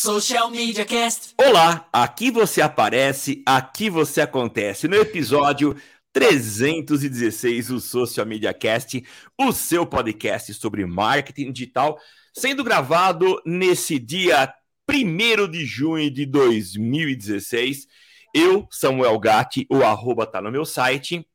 Social Media Cast. Olá, aqui você aparece, aqui você acontece. No episódio 316 do Social Media Cast, o seu podcast sobre marketing digital, sendo gravado nesse dia 1 de junho de 2016. Eu, Samuel Gatti, o arroba tá no meu site,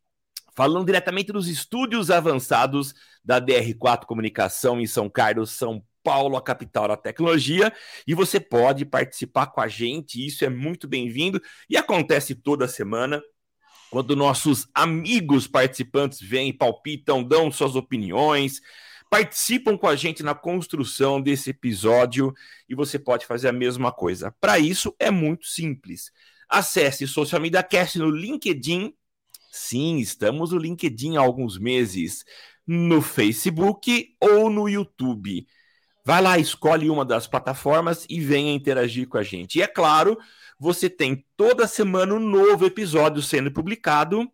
falando diretamente dos estúdios avançados da DR4 Comunicação em São Carlos, São Paulo, a capital da tecnologia, e você pode participar com a gente, isso é muito bem-vindo e acontece toda semana. Quando nossos amigos participantes vêm, palpitam, dão suas opiniões, participam com a gente na construção desse episódio e você pode fazer a mesma coisa. Para isso é muito simples. Acesse Social Media Cast no LinkedIn. Sim, estamos no LinkedIn há alguns meses, no Facebook ou no YouTube. Vai lá, escolhe uma das plataformas e venha interagir com a gente. E é claro, você tem toda semana um novo episódio sendo publicado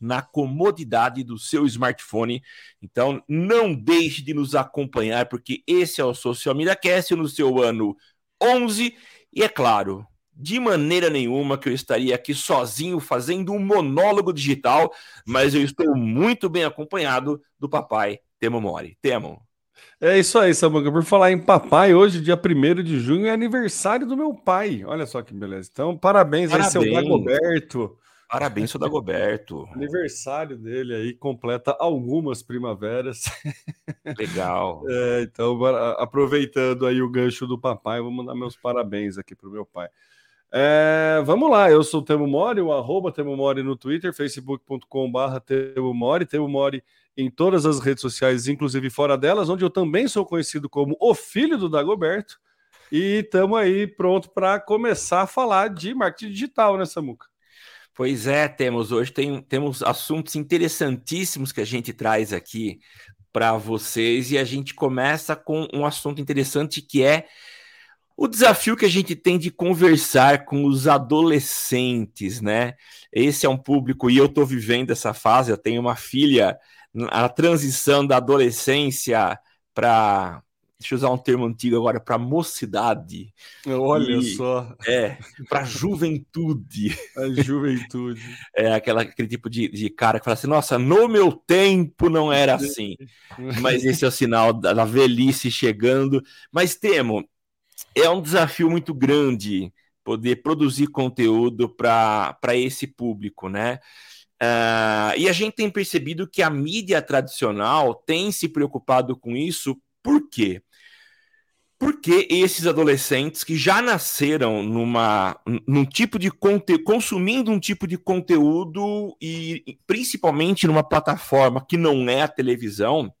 na comodidade do seu smartphone. Então, não deixe de nos acompanhar, porque esse é o Social Media Cast no seu ano 11. E é claro, de maneira nenhuma que eu estaria aqui sozinho fazendo um monólogo digital, mas eu estou muito bem acompanhado do papai Temo Mori. Temo, é isso aí, Samuca. Por falar em papai, hoje, dia 1 de junho, é aniversário do meu pai. Olha só que beleza. Então, parabéns, parabéns. aí, seu Dagoberto. Parabéns, seu Dagoberto. aniversário dele aí, completa algumas primaveras. Legal. É, então, aproveitando aí o gancho do papai, vou mandar meus parabéns aqui pro meu pai. É, vamos lá, eu sou o Temo Mori, o arroba Temo Mori no Twitter, facebook.com.br Temo Mori, Temo Mori em todas as redes sociais, inclusive fora delas, onde eu também sou conhecido como o filho do Dagoberto. E estamos aí pronto para começar a falar de marketing digital, né, Samuca? Pois é, temos hoje tem, temos assuntos interessantíssimos que a gente traz aqui para vocês e a gente começa com um assunto interessante que é o desafio que a gente tem de conversar com os adolescentes, né? Esse é um público e eu estou vivendo essa fase. Eu tenho uma filha a transição da adolescência para deixa eu usar um termo antigo agora, para mocidade. Olha e, só. É, para juventude. A juventude. É aquela, aquele tipo de, de cara que fala assim: nossa, no meu tempo não era assim. Mas esse é o sinal da, da velhice chegando. Mas temo, é um desafio muito grande poder produzir conteúdo para esse público, né? Uh, e a gente tem percebido que a mídia tradicional tem se preocupado com isso, por quê? Porque esses adolescentes que já nasceram numa, num tipo de conteúdo, consumindo um tipo de conteúdo e principalmente numa plataforma que não é a televisão,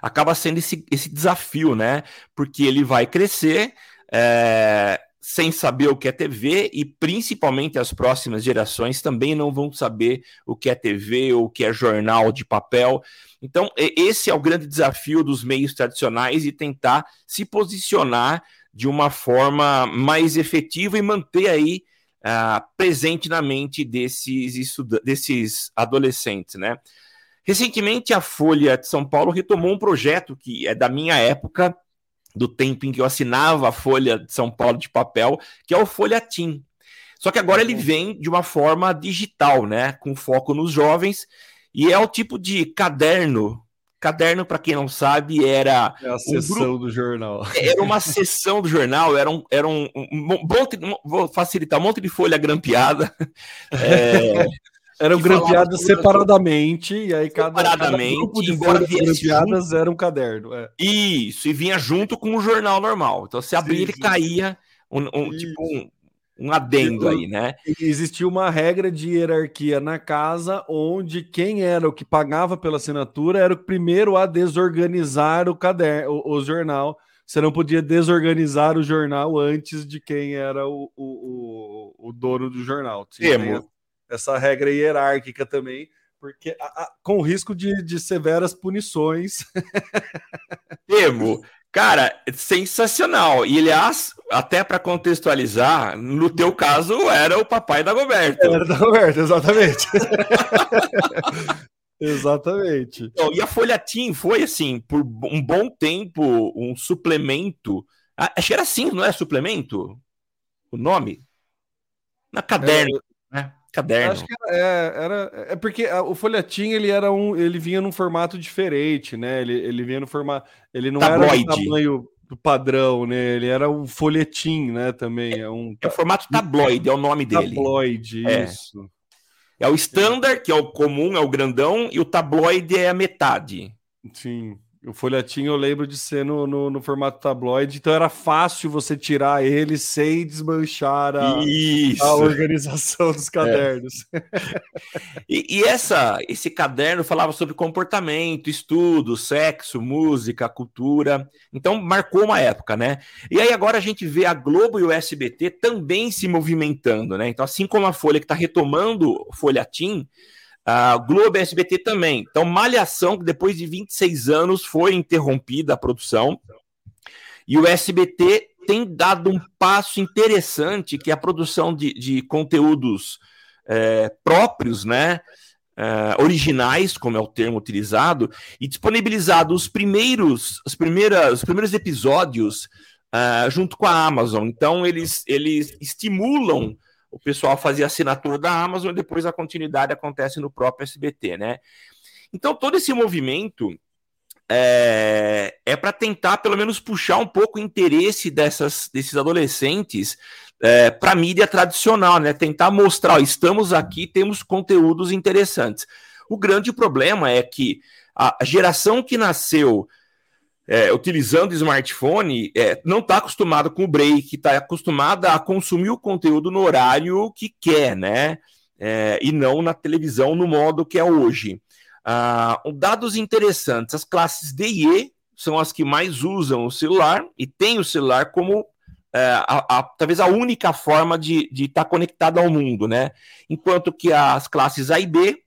acaba sendo esse, esse desafio, né? Porque ele vai crescer, é, sem saber o que é TV e principalmente as próximas gerações também não vão saber o que é TV ou o que é jornal de papel. Então, esse é o grande desafio dos meios tradicionais e tentar se posicionar de uma forma mais efetiva e manter aí uh, presente na mente desses, desses adolescentes, né? Recentemente, a Folha de São Paulo retomou um projeto que é da minha época, do tempo em que eu assinava a Folha de São Paulo de papel, que é o Folhatim. Só que agora ele uhum. vem de uma forma digital, né? Com foco nos jovens, e é o tipo de caderno. Caderno, para quem não sabe, era. É a sessão um do jornal. Era uma sessão do jornal, era um, era um, um, um vou facilitar, um monte de folha grampeada. É, eram grampeadas separadamente, e aí cada, separadamente, cada grupo de grampeadas junto... era um caderno. É. Isso, e vinha junto com o jornal normal. Então, você abria, ele caía um, um tipo um, um adendo aí, né? Existia uma regra de hierarquia na casa, onde quem era o que pagava pela assinatura era o primeiro a desorganizar o caderno, o, o jornal. Você não podia desorganizar o jornal antes de quem era o, o, o, o dono do jornal. Tinha, essa regra hierárquica também, porque a, a, com risco de, de severas punições. Temo, cara, sensacional. E aliás, até para contextualizar, no teu caso era o papai da Goberto. Era da Goberto, exatamente. exatamente. Então, e a Folha Team foi assim, por um bom tempo, um suplemento Ah, acho que era assim, não é suplemento? O nome? Na caderno, é, né? Caderno. Acho que era, é, era, é porque o folhetim ele era um, ele vinha num formato diferente, né? Ele, ele vinha no formato, ele não Tabloide. era do tamanho do padrão, né? Ele era um folhetim, né? Também é um. É o formato tabloide, é o nome dele. Tabloide, é. isso. É o standard, que é o comum, é o grandão, e o tabloide é a metade. Sim. O folhetim eu lembro de ser no, no, no, formato tabloide, então era fácil você tirar ele sem desmanchar a, a organização dos cadernos. É. e, e, essa, esse caderno falava sobre comportamento, estudo, sexo, música, cultura. Então marcou uma época, né? E aí agora a gente vê a Globo e o SBT também se movimentando, né? Então, assim como a Folha que está retomando o folhetim, a Globo e SBT também. Então, Malhação, que depois de 26 anos foi interrompida a produção. E o SBT tem dado um passo interessante, que é a produção de, de conteúdos é, próprios, né? É, originais, como é o termo utilizado, e disponibilizado os primeiros, os primeiras, os primeiros episódios uh, junto com a Amazon. Então, eles, eles estimulam o pessoal fazia assinatura da Amazon e depois a continuidade acontece no próprio SBT, né? Então, todo esse movimento é, é para tentar, pelo menos, puxar um pouco o interesse dessas, desses adolescentes é, para a mídia tradicional, né? Tentar mostrar, ó, estamos aqui, temos conteúdos interessantes. O grande problema é que a geração que nasceu é, utilizando smartphone é, não está acostumado com o break, está acostumada a consumir o conteúdo no horário que quer, né? É, e não na televisão no modo que é hoje. Ah, dados interessantes: as classes D e E são as que mais usam o celular e têm o celular como é, a, a, talvez a única forma de estar tá conectado ao mundo, né? Enquanto que as classes A e B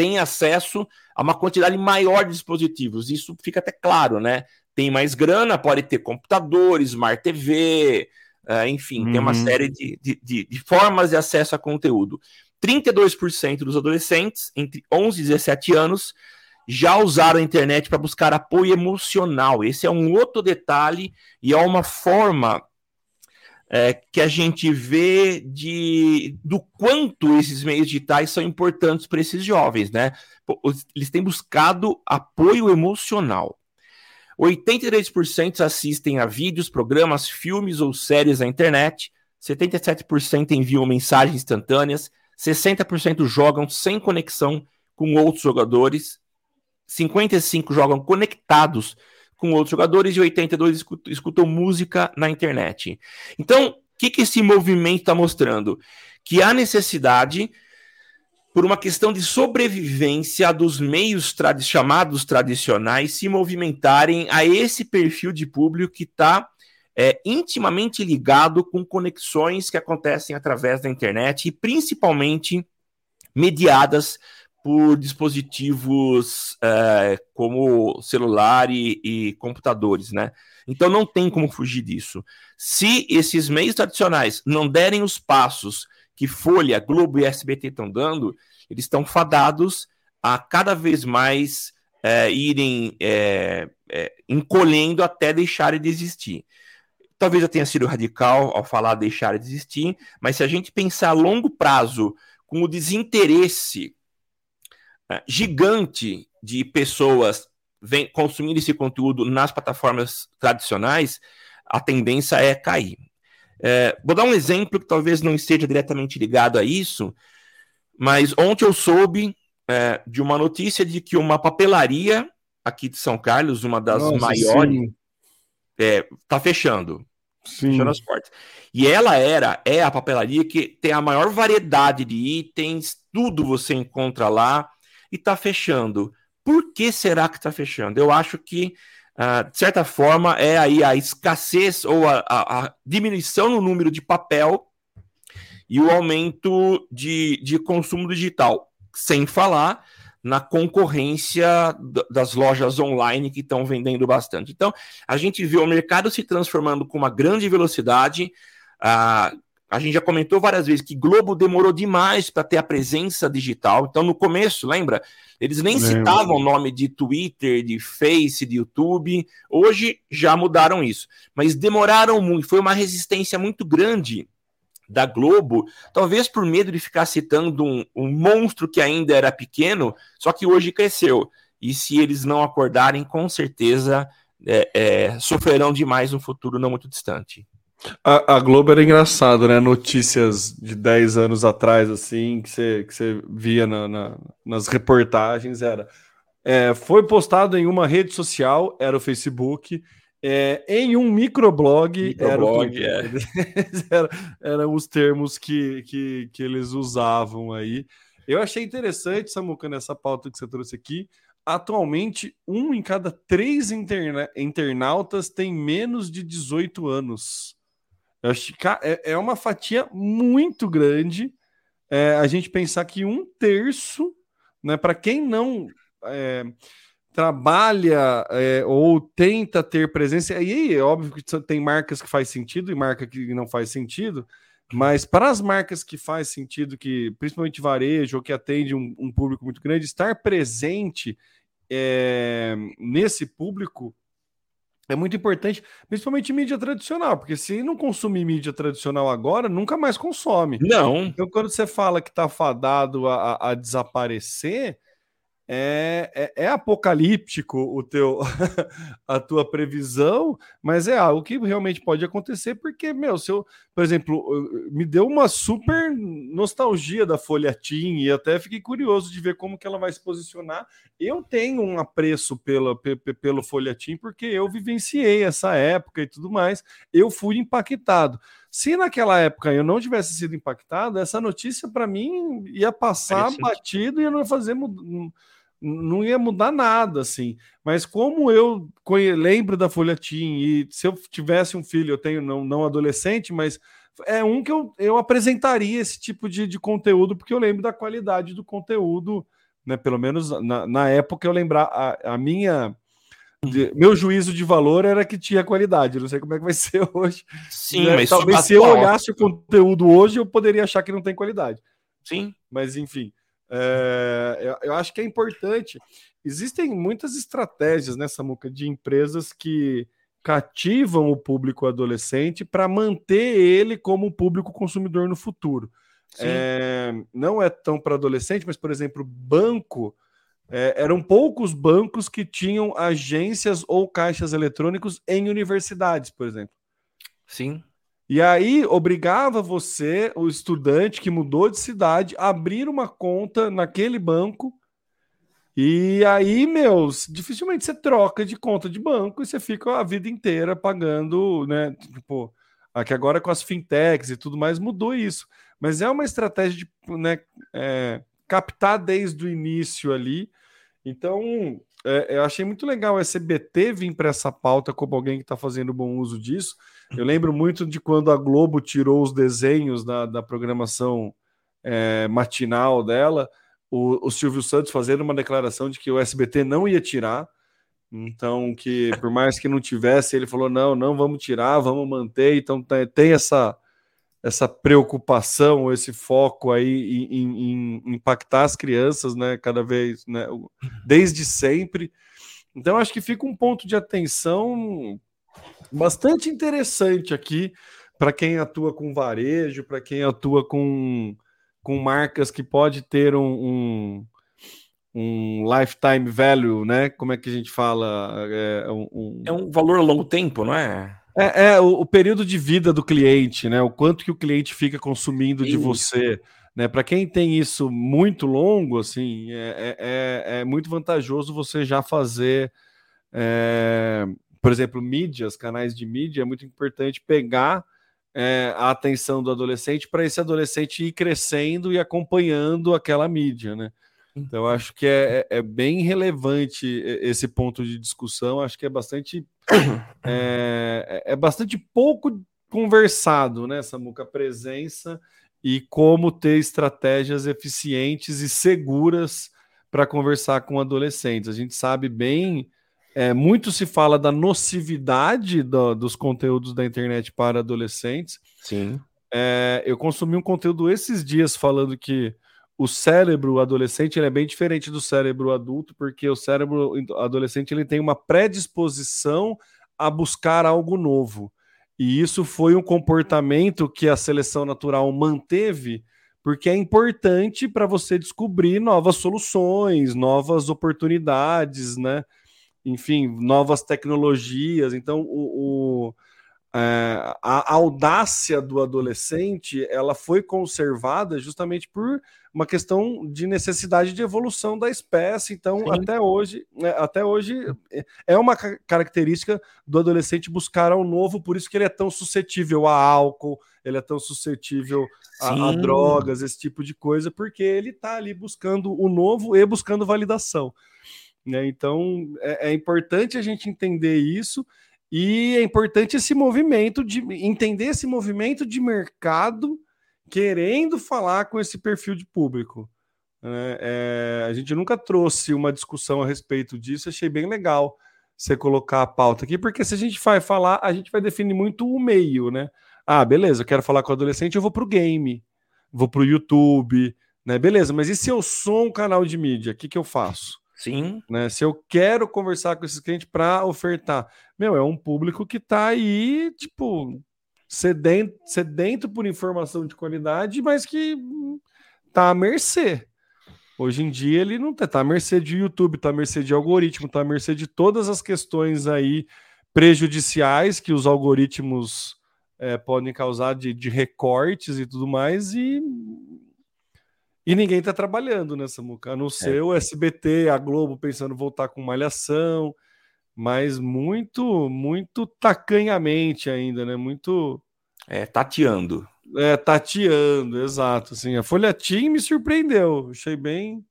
têm acesso a uma quantidade maior de dispositivos. Isso fica até claro, né? Tem mais grana, pode ter computadores, Smart TV, uh, é, enfim, uhum. tem uma uhum. série de, de, de, de formas de acesso a conteúdo. 32% dos adolescentes entre 11 e 17 anos já usaram a internet para buscar apoio emocional. Esse é um outro detalhe e é uma forma é, que a gente vê de do quanto esses meios digitais são importantes para esses jovens, né? Eles têm buscado apoio emocional. 83% assistem a vídeos, programas, filmes ou séries na internet, 77% enviam mensagens instantâneas, 60% jogam sem conexão com outros jogadores, 55% jogam conectados com outros jogadores e 82 escutam, escutam música na internet. Então, o que, que esse movimento está mostrando? Que há necessidade, por uma questão de sobrevivência dos meios trad chamados tradicionais, se movimentarem a esse perfil de público que está é, intimamente ligado com conexões que acontecem através da internet e principalmente mediadas por dispositivos é, como celular e, e, computadores, né? Então não tem como fugir disso. Se esses meios tradicionais não derem os passos que Folha, Globo e SBT estão dando, eles estão fadados a cada vez mais é, irem é, é, encolhendo até deixarem de existir. Talvez eu tenha sido radical ao falar deixar de existir, mas se a gente pensar a longo prazo com o desinteresse gigante de pessoas vem consumindo esse conteúdo nas plataformas tradicionais, a tendência é cair. É, vou dar um exemplo que talvez não esteja diretamente ligado a isso, mas ontem eu soube é, de uma notícia de que uma papelaria aqui de São Carlos, uma das Nossa, maiores, está é, fechando. Sim. Fechando as portas. E ela era, é a papelaria que tem a maior variedade de itens, tudo você encontra lá e está fechando. Por que será que está fechando? Eu acho que, uh, de certa forma, é aí a escassez ou a, a, a, diminuição no número de papel e o aumento de, de consumo digital. Sem falar na concorrência das lojas online que estão vendendo bastante. Então, a gente vê o mercado se transformando com uma grande velocidade. Uh, A gente já comentou várias vezes que Globo demorou demais para ter a presença digital. Então, no começo, lembra? Eles nem Lembra. citavam o nome de Twitter, de Face, de YouTube. Hoje já mudaram isso. Mas demoraram muito. Foi uma resistência muito grande da Globo, talvez por medo de ficar citando um, um monstro que ainda era pequeno, só que hoje cresceu. E se eles não acordarem, com certeza é, é, sofrerão demais no futuro não muito distante. A, a, Globo era engraçado, né? Notícias de 10 anos atrás, assim, que você, que você via na, na, nas reportagens, era. É, foi postado em uma rede social, era o Facebook, é, em um microblog, microblog era, o é. era, eram os termos que, que, que eles usavam aí. Eu achei interessante, Samuca, nessa pauta que você trouxe aqui. Atualmente, um em cada três interna internautas tem menos de 18 anos. Eu acho que é, é uma fatia muito grande é, a gente pensar que um terço, né, para quem não é, trabalha é, ou tenta ter presença, aí é óbvio que tem marcas que faz sentido e marca que não faz sentido, mas para as marcas que faz sentido, que principalmente varejo ou que atende um, um público muito grande, estar presente é, nesse público é muito importante, principalmente mídia tradicional, porque se não consumir mídia tradicional agora, nunca mais consome. Não. Então, quando você fala que está fadado a, a, desaparecer, é, é, é, apocalíptico o teu a tua previsão, mas é algo que realmente pode acontecer, porque, meu, se eu, por exemplo, me deu uma super nostalgia da Folha Team e até fiquei curioso de ver como que ela vai se posicionar. Eu tenho um apreço pela, pelo Folha Team, porque eu vivenciei essa época e tudo mais, eu fui impactado. Se naquela época eu não tivesse sido impactado, essa notícia para mim ia passar batido e ia não fazer não ia mudar nada, assim. Mas como eu lembro da Folha Team e se eu tivesse um filho, eu tenho não, não adolescente, mas é um que eu, eu apresentaria esse tipo de, de conteúdo, porque eu lembro da qualidade do conteúdo, né? Pelo menos na, na época eu lembrar a, a minha. De, meu juízo de valor era que tinha qualidade. Não sei como é que vai ser hoje. Sim, né? mas talvez se eu olhasse o conteúdo hoje, eu poderia achar que não tem qualidade. Sim. Mas enfim. É, eu, eu, acho que é importante. Existem muitas estratégias nessa muca de empresas que cativam o público adolescente para manter ele como público consumidor no futuro. É, não é tão para adolescente, mas, por exemplo, banco. É, eram poucos bancos que tinham agências ou caixas eletrônicos em universidades, por exemplo. Sim. E aí obrigava você, o estudante que mudou de cidade, a abrir uma conta naquele banco. E aí, meus, dificilmente você troca de conta de banco e você fica a vida inteira pagando, né? Tipo, aqui agora com as fintechs e tudo mais mudou isso. Mas é uma estratégia de né, é, captar desde o início ali. Então, é, eu achei muito legal a SBT vir para essa pauta como alguém que está fazendo bom uso disso. Eu lembro muito de quando a Globo tirou os desenhos da, da programação é, matinal dela, o, o Silvio Santos fazendo uma declaração de que o SBT não ia tirar. Então, que por mais que não tivesse, ele falou: não, não vamos tirar, vamos manter. Então, tem essa, essa preocupação, esse foco aí em, em, impactar as crianças, né? Cada vez, né? Desde sempre. Então, acho que fica um ponto de atenção bastante interessante aqui para quem atua com varejo, para quem atua com, com marcas que pode ter um, um, um, lifetime value, né? Como é que a gente fala? É um, é um valor a longo tempo, não é? É, é o, o, período de vida do cliente, né? O quanto que o cliente fica consumindo de você. Né, para quem tem isso muito longo, assim, é, é, é, é muito vantajoso você já fazer é, por exemplo, mídias, canais de mídia, é muito importante pegar é, a atenção do adolescente para esse adolescente ir crescendo e acompanhando aquela mídia, né? Então, acho que é, é, é bem relevante esse ponto de discussão. Acho que é bastante é, é, é bastante pouco conversado, né, Samuca? A presença e como ter estratégias eficientes e seguras para conversar com adolescentes. A gente sabe bem é, muito se fala da nocividade do, dos conteúdos da internet para adolescentes. Sim. É, eu consumi um conteúdo esses dias falando que o cérebro adolescente ele é bem diferente do cérebro adulto, porque o cérebro adolescente ele tem uma predisposição a buscar algo novo. E isso foi um comportamento que a seleção natural manteve, porque é importante para você descobrir novas soluções, novas oportunidades, né? Enfim, novas tecnologias. Então, o, o é, a audácia do adolescente ela foi conservada justamente por uma questão de necessidade de evolução da espécie. Então, Sim. até hoje, né, até hoje é uma característica do adolescente buscar ao novo, por isso que ele é tão suscetível a álcool, ele é tão suscetível a, a, drogas, esse tipo de coisa, porque ele está ali buscando o novo e buscando validação. Né? Então, é, é importante a gente entender isso e é importante esse movimento de entender esse movimento de mercado querendo falar com esse perfil de público. É, é, a gente nunca trouxe uma discussão a respeito disso, achei bem legal você colocar a pauta aqui, porque se a gente vai falar, a gente vai definir muito o meio, né? Ah, beleza, eu quero falar com o adolescente, eu vou para o game, vou para o YouTube, né? Beleza, mas e se eu sou um canal de mídia, o que, que eu faço? Sim. Né? Se eu quero conversar com esses clientes para ofertar, meu, é um público que está aí, tipo, sedento, sedento por informação de qualidade, mas que tá à mercê. Hoje em dia ele não tá, tá à mercê de YouTube, tá à mercê de algoritmo, tá à mercê de todas as questões aí prejudiciais que os algoritmos é, podem causar de, de recortes e tudo mais, e e ninguém está trabalhando nessa muca, a não é. ser é. o SBT, a Globo pensando voltar com malhação, mas muito, muito tacanhamente ainda, né? Muito. É, tateando. É, tateando, exato. Assim, a Folha Team me surpreendeu. Achei bem,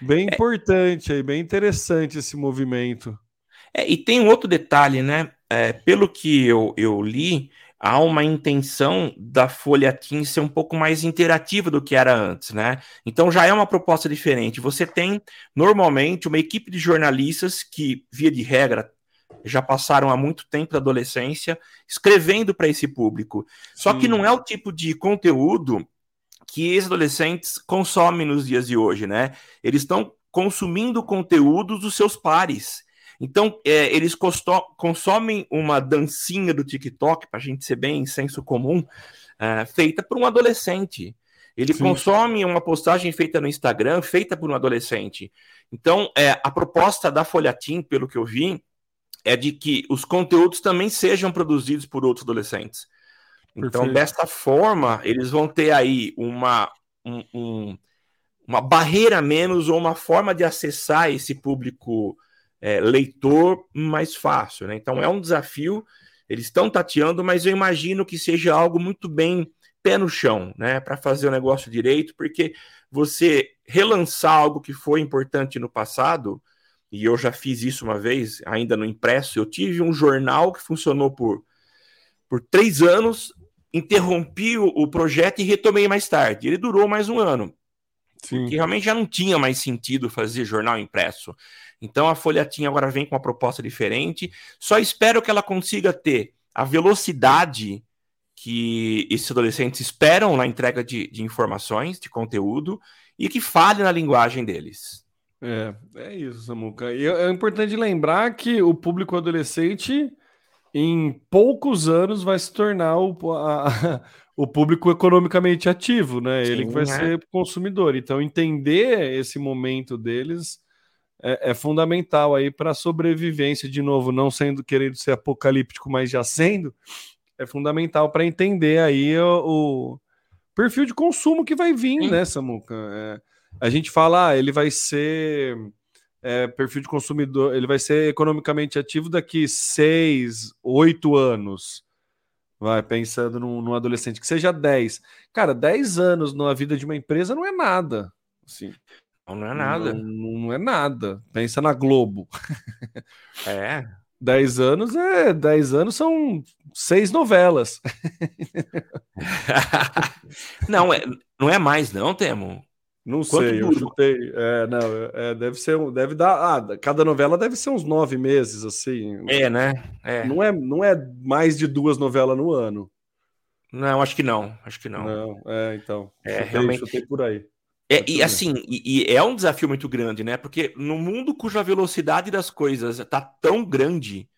bem é. importante aí, bem interessante esse movimento. É, e tem um outro detalhe, né? É, pelo que eu, eu li, há uma intenção da Folha Team ser um pouco mais interativa do que era antes, né? Então já é uma proposta diferente. Você tem normalmente uma equipe de jornalistas que, via de regra, já passaram há muito tempo da adolescência escrevendo para esse público. Só Sim. que não é o tipo de conteúdo que esses adolescentes consomem nos dias de hoje, né? Eles estão consumindo conteúdos dos seus pares. Então, é, eles consomem uma dancinha do TikTok, para a gente ser bem senso comum, é, feita por um adolescente. Ele Sim. consome uma postagem feita no Instagram, feita por um adolescente. Então, é, a proposta da Folhatim, pelo que eu vi, é de que os conteúdos também sejam produzidos por outros adolescentes. Então, Perfeito. desta forma, eles vão ter aí uma, um, um, uma barreira menos ou uma forma de acessar esse público é, leitor mais fácil. Né? Então é um desafio, eles estão tateando, mas eu imagino que seja algo muito bem pé no chão, né? Para fazer o negócio direito, porque você relançar algo que foi importante no passado, e eu já fiz isso uma vez, ainda no impresso, eu tive um jornal que funcionou por, por três anos, interrompi o, o projeto e retomei mais tarde. Ele durou mais um ano. Sim. Porque realmente já não tinha mais sentido fazer jornal impresso. Então a Folhatinha agora vem com uma proposta diferente. Só espero que ela consiga ter a velocidade que esses adolescentes esperam na entrega de, de informações, de conteúdo, e que fale na linguagem deles. É, é isso, Samuca. E é, é importante lembrar que o público adolescente, em poucos anos, vai se tornar o, a, o público economicamente ativo, né? Sim, Ele que vai é. ser consumidor. Então, entender esse momento deles é, é fundamental aí para a sobrevivência, de novo, não sendo querendo ser apocalíptico, mas já sendo, é fundamental para entender aí o, o, perfil de consumo que vai vir, Sim. né, Samuca? É, a gente fala, ah, ele vai ser é, perfil de consumidor, ele vai ser economicamente ativo daqui seis, oito anos. Vai pensando num, num, adolescente que seja 10. Cara, 10 anos na vida de uma empresa não é nada. Assim. Não, é nada. Não, não, é nada. Pensa na Globo. É. 10 anos é 10 anos são seis novelas. não, é, não é mais, não, Temo. Não Quanto sei, duro? eu chutei. É, não, é, deve ser, deve dar. Ah, cada novela deve ser uns nove meses, assim. É, né? É. Não, é, não é mais de duas novelas no ano. Não, acho que não. Acho que não. Não, é, então. É, chutei, realmente. Chutei por aí. É, e assim, e, e, é um desafio muito grande, né? Porque no mundo cuja velocidade das coisas está tão grande,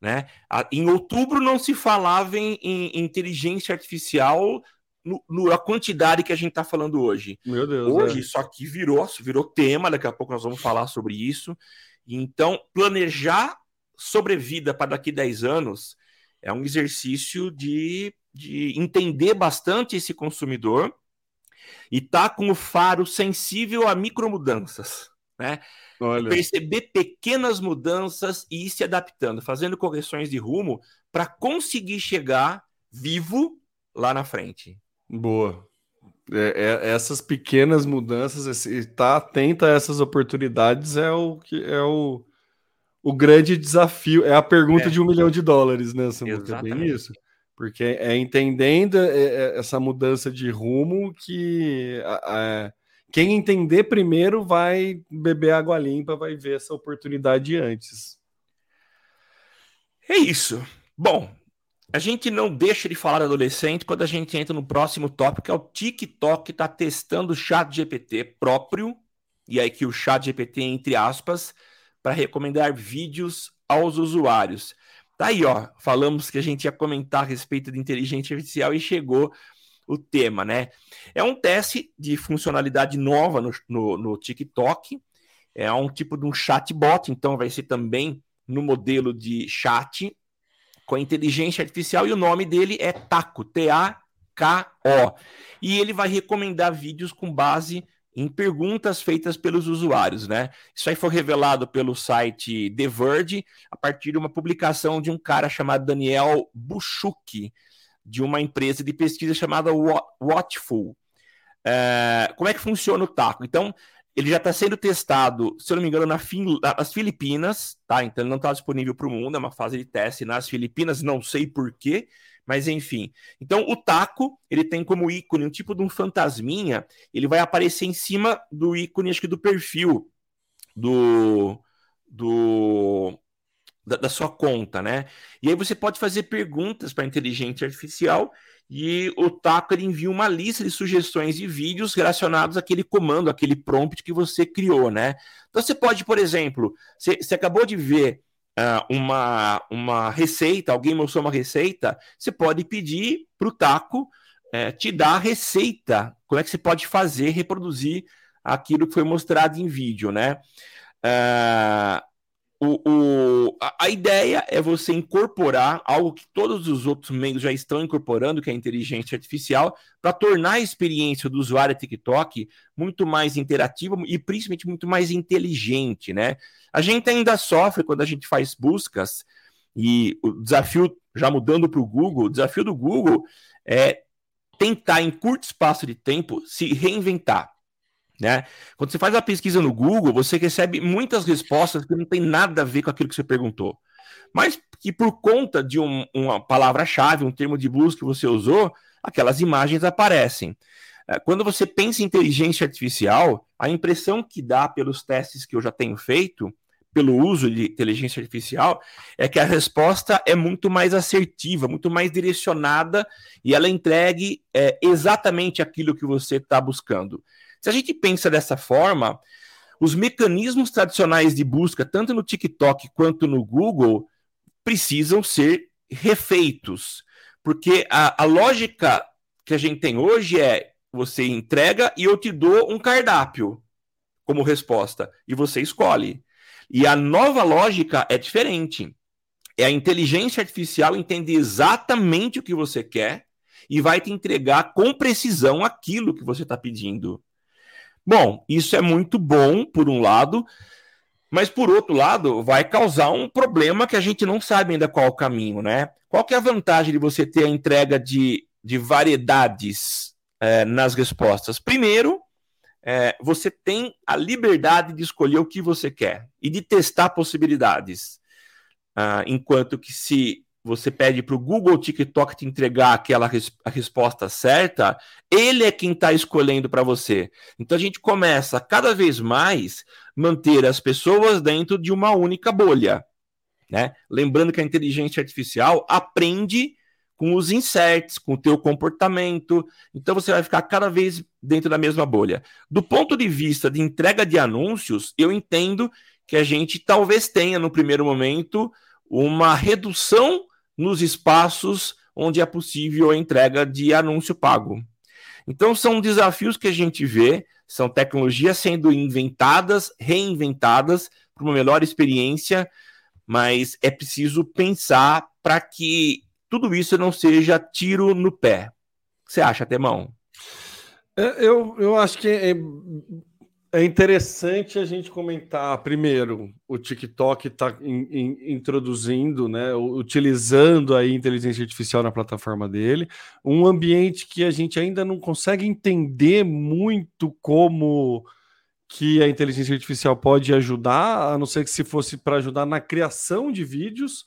né? Em outubro não se falava em, em inteligência artificial no, no, a quantidade que a gente está falando hoje. Meu Deus. Hoje, é. só que virou, virou tema, daqui a pouco nós vamos falar sobre isso. Então, planejar sobrevida para daqui 10 anos é um exercício de, de entender bastante esse consumidor e tá com o faro sensível a micromudanças, né? Olha. Perceber pequenas mudanças e ir se adaptando, fazendo correções de rumo para conseguir chegar vivo lá na frente. Boa. É, é, essas pequenas mudanças, estar tá atento a essas oportunidades é o que é o, o grande desafio. É a pergunta é. de um milhão de dólares, né, Samuca? É bem isso. Porque é entendendo é, é, essa mudança de rumo que quem entender primeiro vai beber água limpa, vai ver essa oportunidade antes. É isso. Bom, a gente não deixa de falar adolescente quando a gente entra no próximo tópico, que é o TikTok está testando o chat GPT próprio, e aí que o chat GPT, entre aspas, para recomendar vídeos aos usuários. Tá aí, ó. Falamos que a gente ia comentar a respeito de inteligência artificial e chegou o tema, né? É um teste de funcionalidade nova no, no, no TikTok. É um tipo de um chatbot, então vai ser também no modelo de chat com inteligência artificial e o nome dele é Taco, T-A-K-O. E ele vai recomendar vídeos com base em perguntas feitas pelos usuários, né? Isso aí foi revelado pelo site The Verge a partir de uma publicação de um cara chamado Daniel Buchuk, de uma empresa de pesquisa chamada Watchful. É, como é que funciona o taco? Então, ele já está sendo testado, se eu não me engano, na nas Filipinas, tá? Então ele não está disponível para o mundo, é uma fase de teste nas Filipinas, não sei porquê, mas enfim. Então, o taco, ele tem como ícone um tipo de um fantasminha, ele vai aparecer em cima do ícone, acho que do perfil do, do da, da sua conta, né? E aí você pode fazer perguntas para inteligência artificial e o Taco ele envia uma lista de sugestões de vídeos relacionados àquele comando, aquele prompt que você criou, né? Então você pode, por exemplo, você, você acabou de ver uh, uma, uma receita, alguém mostrou uma receita, você pode pedir para o Taco uh, te dar a receita, como é que você pode fazer, reproduzir aquilo que foi mostrado em vídeo, né? Uh, o, o, a, a, ideia é você incorporar algo que todos os outros meios já estão incorporando, que é a inteligência artificial, para tornar a experiência do usuário TikTok muito mais interativa e principalmente muito mais inteligente, né? A gente ainda sofre quando a gente faz buscas e o desafio, já mudando para o Google, o desafio do Google é tentar, em curto espaço de tempo, se reinventar. Né? Quando você faz a pesquisa no Google, você recebe muitas respostas que não tem nada a ver com aquilo que você perguntou. Mas que por conta de um, uma palavra-chave, um termo de busca que você usou, aquelas imagens aparecem. É, quando você pensa em inteligência artificial, a impressão que dá pelos testes que eu já tenho feito, pelo uso de inteligência artificial, é que a resposta é muito mais assertiva, muito mais direcionada e ela entregue é, exatamente aquilo que você está buscando. Se a gente pensa dessa forma, os mecanismos tradicionais de busca, tanto no TikTok quanto no Google, precisam ser refeitos. Porque a, a lógica que a gente tem hoje é você entrega e eu te dou um cardápio como resposta e você escolhe. E a nova lógica é diferente. É a inteligência artificial entende exatamente o que você quer e vai te entregar com precisão aquilo que você está pedindo. Bom, isso é muito bom, por um lado, mas por outro lado, vai causar um problema que a gente não sabe ainda qual o caminho, né? Qual que é a vantagem de você ter a entrega de, de variedades é, nas respostas? Primeiro, é, você tem a liberdade de escolher o que você quer e de testar possibilidades. Ah, enquanto que se você pede para o Google TikTok te entregar aquela res resposta certa, ele é quem está escolhendo para você. Então a gente começa cada vez mais manter as pessoas dentro de uma única bolha. Né? Lembrando que a inteligência artificial aprende com os inserts, com o teu comportamento. Então você vai ficar cada vez dentro da mesma bolha. Do ponto de vista de entrega de anúncios, eu entendo que a gente talvez tenha no primeiro momento uma redução nos espaços onde é possível a entrega de anúncio pago. Então são desafios que a gente vê, são tecnologias sendo inventadas, reinventadas para uma melhor experiência, mas é preciso pensar para que tudo isso não seja tiro no pé. O que você acha, Temão? É, eu, eu acho que é, é interessante a gente comentar, primeiro, o TikTok está in, in, introduzindo, né, utilizando a inteligência artificial na plataforma dele, um ambiente que a gente ainda não consegue entender muito como que a inteligência artificial pode ajudar, a não ser que se fosse para ajudar na criação de vídeos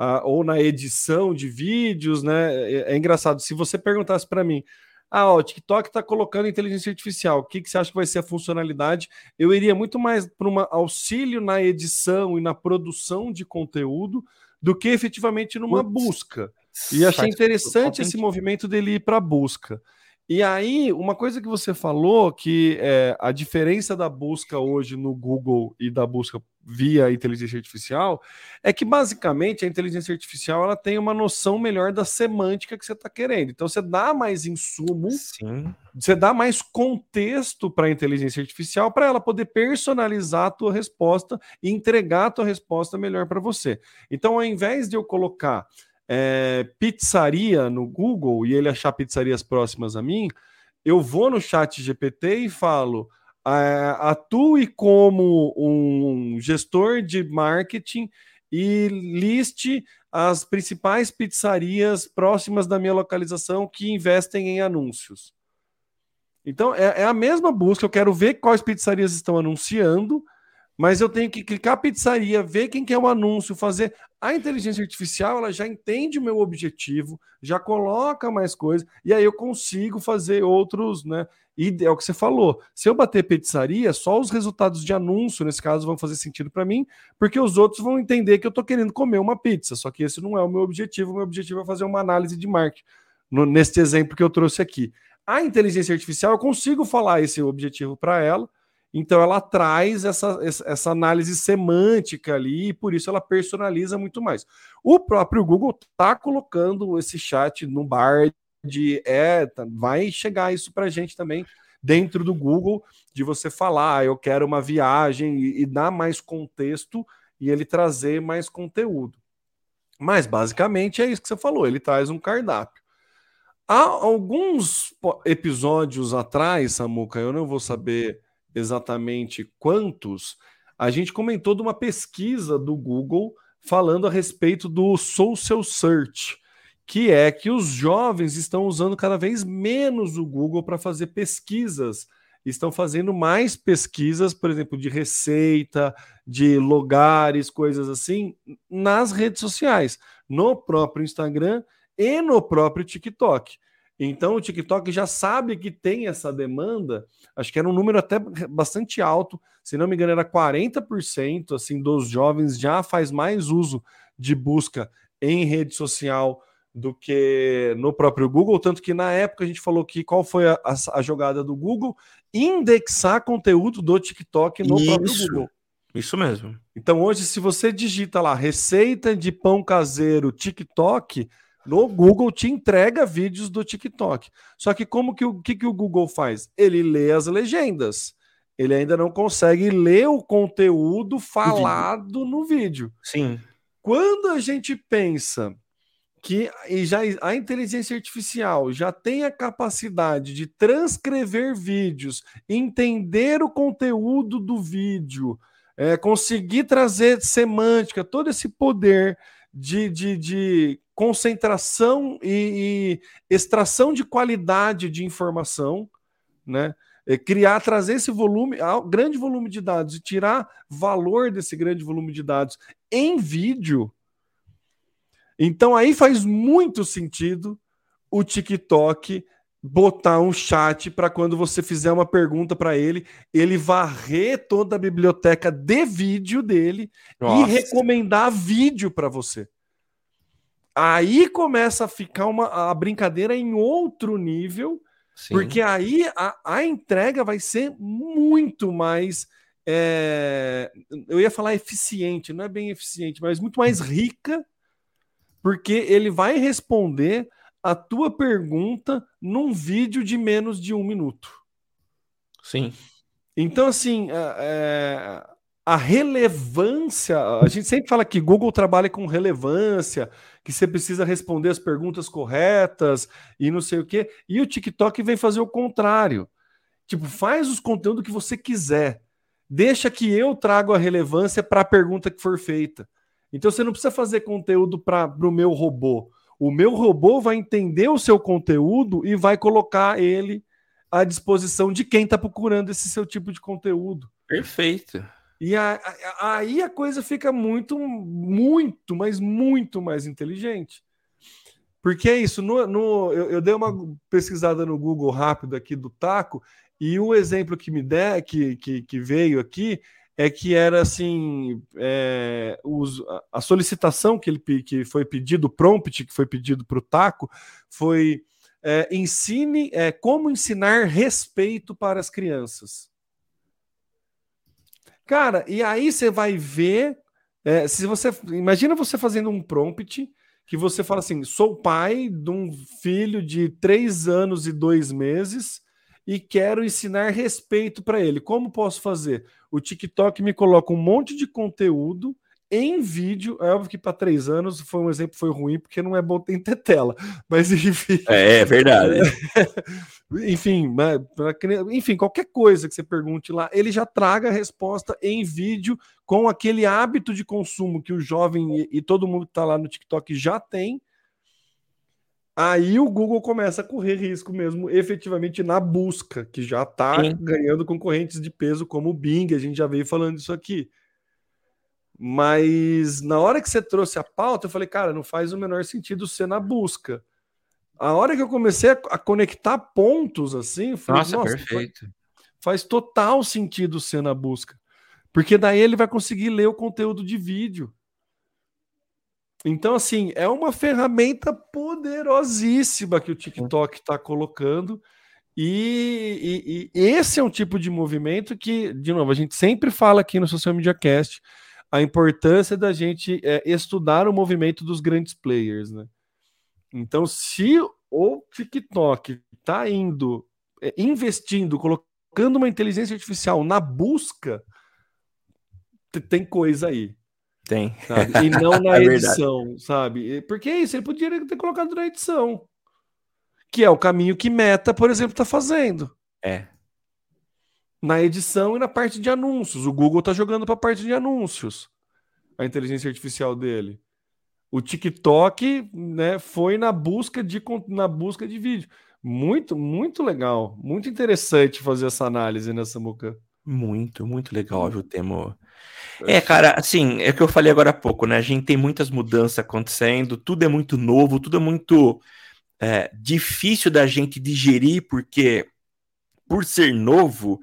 uh, ou na edição de vídeos, né? É, é engraçado. Se você perguntasse para mim, ah, ó, o TikTok está colocando inteligência artificial, o que, que você acha que vai ser a funcionalidade? Eu iria muito mais para um auxílio na edição e na produção de conteúdo do que efetivamente numa Putz, busca. E achei interessante esse movimento dele ir para busca. E aí, uma coisa que você falou, que é, a diferença da busca hoje no Google e da busca via inteligência artificial, é que basicamente a inteligência artificial ela tem uma noção melhor da semântica que você está querendo. Então você dá mais insumo, Sim. você dá mais contexto para a inteligência artificial para ela poder personalizar a tua resposta e entregar a tua resposta melhor para você. Então, ao invés de eu colocar é, pizzaria no Google e ele achar pizzarias próximas a mim, eu vou no chat GPT e falo é, atue como um gestor de marketing e liste as principais pizzarias próximas da minha localização que investem em anúncios. Então, é, é, a mesma busca. Eu quero ver quais pizzarias estão anunciando mas eu tenho que clicar pizzaria, ver quem quer o um anúncio, fazer. A inteligência artificial ela já entende o meu objetivo, já coloca mais coisas, e aí eu consigo fazer outros, né? E é o que você falou. Se eu bater pizzaria, só os resultados de anúncio, nesse caso, vão fazer sentido para mim, porque os outros vão entender que eu estou querendo comer uma pizza. Só que esse não é o meu objetivo. O meu objetivo é fazer uma análise de marketing, no, nesse exemplo que eu trouxe aqui. A inteligência artificial, eu consigo falar esse objetivo para ela então ela traz essa, essa análise semântica ali e por isso ela personaliza muito mais. O próprio Google está colocando esse chat no bar de é, tá, vai chegar isso para a gente também dentro do Google de você falar, ah, eu quero uma viagem e, e dar mais contexto e ele trazer mais conteúdo. Mas basicamente é isso que você falou, ele traz um cardápio. Há alguns episódios atrás, Samuca, eu não vou saber exatamente quantos, a gente comentou de uma pesquisa do Google falando a respeito do social search, que é que os jovens estão usando cada vez menos o Google para fazer pesquisas, estão fazendo mais pesquisas, por exemplo, de receita, de lugares, coisas assim, nas redes sociais, no próprio Instagram e no próprio TikTok. Então o TikTok já sabe que tem essa demanda, acho que era um número até bastante alto, se não me engano era 40% assim dos jovens já faz mais uso de busca em rede social do que no próprio Google, tanto que na época a gente falou que qual foi a, a, a jogada do Google? Indexar conteúdo do TikTok no Isso. próprio Google. Isso mesmo. Então hoje se você digita lá receita de pão caseiro TikTok, no Google te entrega vídeos do TikTok. Só que como que o que, que o Google faz? Ele lê as legendas. Ele ainda não consegue ler o conteúdo falado no vídeo. Sim. Quando a gente pensa que já a inteligência artificial já tem a capacidade de transcrever vídeos, entender o conteúdo do vídeo, é, conseguir trazer semântica, todo esse poder de, de, de concentração e, e, extração de qualidade de informação, né? Criar, trazer esse volume, grande volume de dados e tirar valor desse grande volume de dados em vídeo. Então aí faz muito sentido o TikTok botar um chat para quando você fizer uma pergunta para ele, ele varrer toda a biblioteca de vídeo dele Nossa. e recomendar vídeo para você. Aí começa a ficar uma, a brincadeira em outro nível, Sim. porque aí a, a entrega vai ser muito mais. É, eu ia falar eficiente, não é bem eficiente, mas muito mais rica, porque ele vai responder a tua pergunta num vídeo de menos de um minuto. Sim. Então, assim, é, a relevância. A gente sempre fala que Google trabalha com relevância, que você precisa responder as perguntas corretas e não sei o quê. E o TikTok vem fazer o contrário. Tipo, faz os conteúdos que você quiser. Deixa que eu trago a relevância para a pergunta que for feita. Então você não precisa fazer conteúdo para o meu robô. O meu robô vai entender o seu conteúdo e vai colocar ele à disposição de quem está procurando esse seu tipo de conteúdo. Perfeito. E a, a, aí a coisa fica muito, muito, mas muito mais inteligente. Porque é isso, no, no eu, eu, dei uma pesquisada no Google rápido aqui do taco, e o exemplo que me der, que, que, que veio aqui, é que era assim: é, os, a solicitação que, ele, que foi pedido, o prompt que foi pedido para o taco, foi é, ensine é, como ensinar respeito para as crianças. Cara, e aí você vai ver. É, se você. Imagina você fazendo um prompt que você fala assim: sou pai de um filho de três anos e dois meses e quero ensinar respeito para ele. Como posso fazer? O TikTok me coloca um monte de conteúdo em vídeo. É óbvio que para três anos foi um exemplo foi ruim, porque não é bom ter tela. Mas enfim. É, é verdade. enfim, enfim, qualquer coisa que você pergunte lá, ele já traga a resposta em vídeo com aquele hábito de consumo que o jovem e, e todo mundo que está lá no TikTok já tem. Aí o Google começa a correr risco mesmo, efetivamente na busca, que já está ganhando concorrentes de peso como o Bing, a gente já veio falando isso aqui. Mas na hora que você trouxe a pauta, eu falei, cara, não faz o menor sentido ser na busca. A hora que eu comecei a, conectar pontos assim, falei, nossa, nossa perfeito. Faz, faz total sentido ser na busca. Porque daí ele vai conseguir ler o conteúdo de vídeo. Então, assim, é uma ferramenta poderosíssima que o TikTok está colocando. E, e, e, esse é um tipo de movimento que, de novo, a gente sempre fala aqui no Social Media Cast a importância da gente é, estudar o movimento dos grandes players, né? Então, se o TikTok está indo, é, investindo, colocando uma inteligência artificial na busca, tem coisa aí. Tem. Sabe? E não na é edição, sabe? Porque é isso, ele poderia ter colocado na edição. Que é o caminho que Meta, por exemplo, está fazendo. É na edição e na parte de anúncios. O Google está jogando para a parte de anúncios, a inteligência artificial dele. O TikTok né, foi na busca de na busca de vídeo. Muito, muito legal, muito interessante fazer essa análise nessa boca. Muito, muito legal, viu, Temo? É, cara, assim, é o que eu falei agora há pouco, né? A gente tem muitas mudanças acontecendo, tudo é muito novo, tudo é muito é, difícil da gente digerir, porque por ser novo,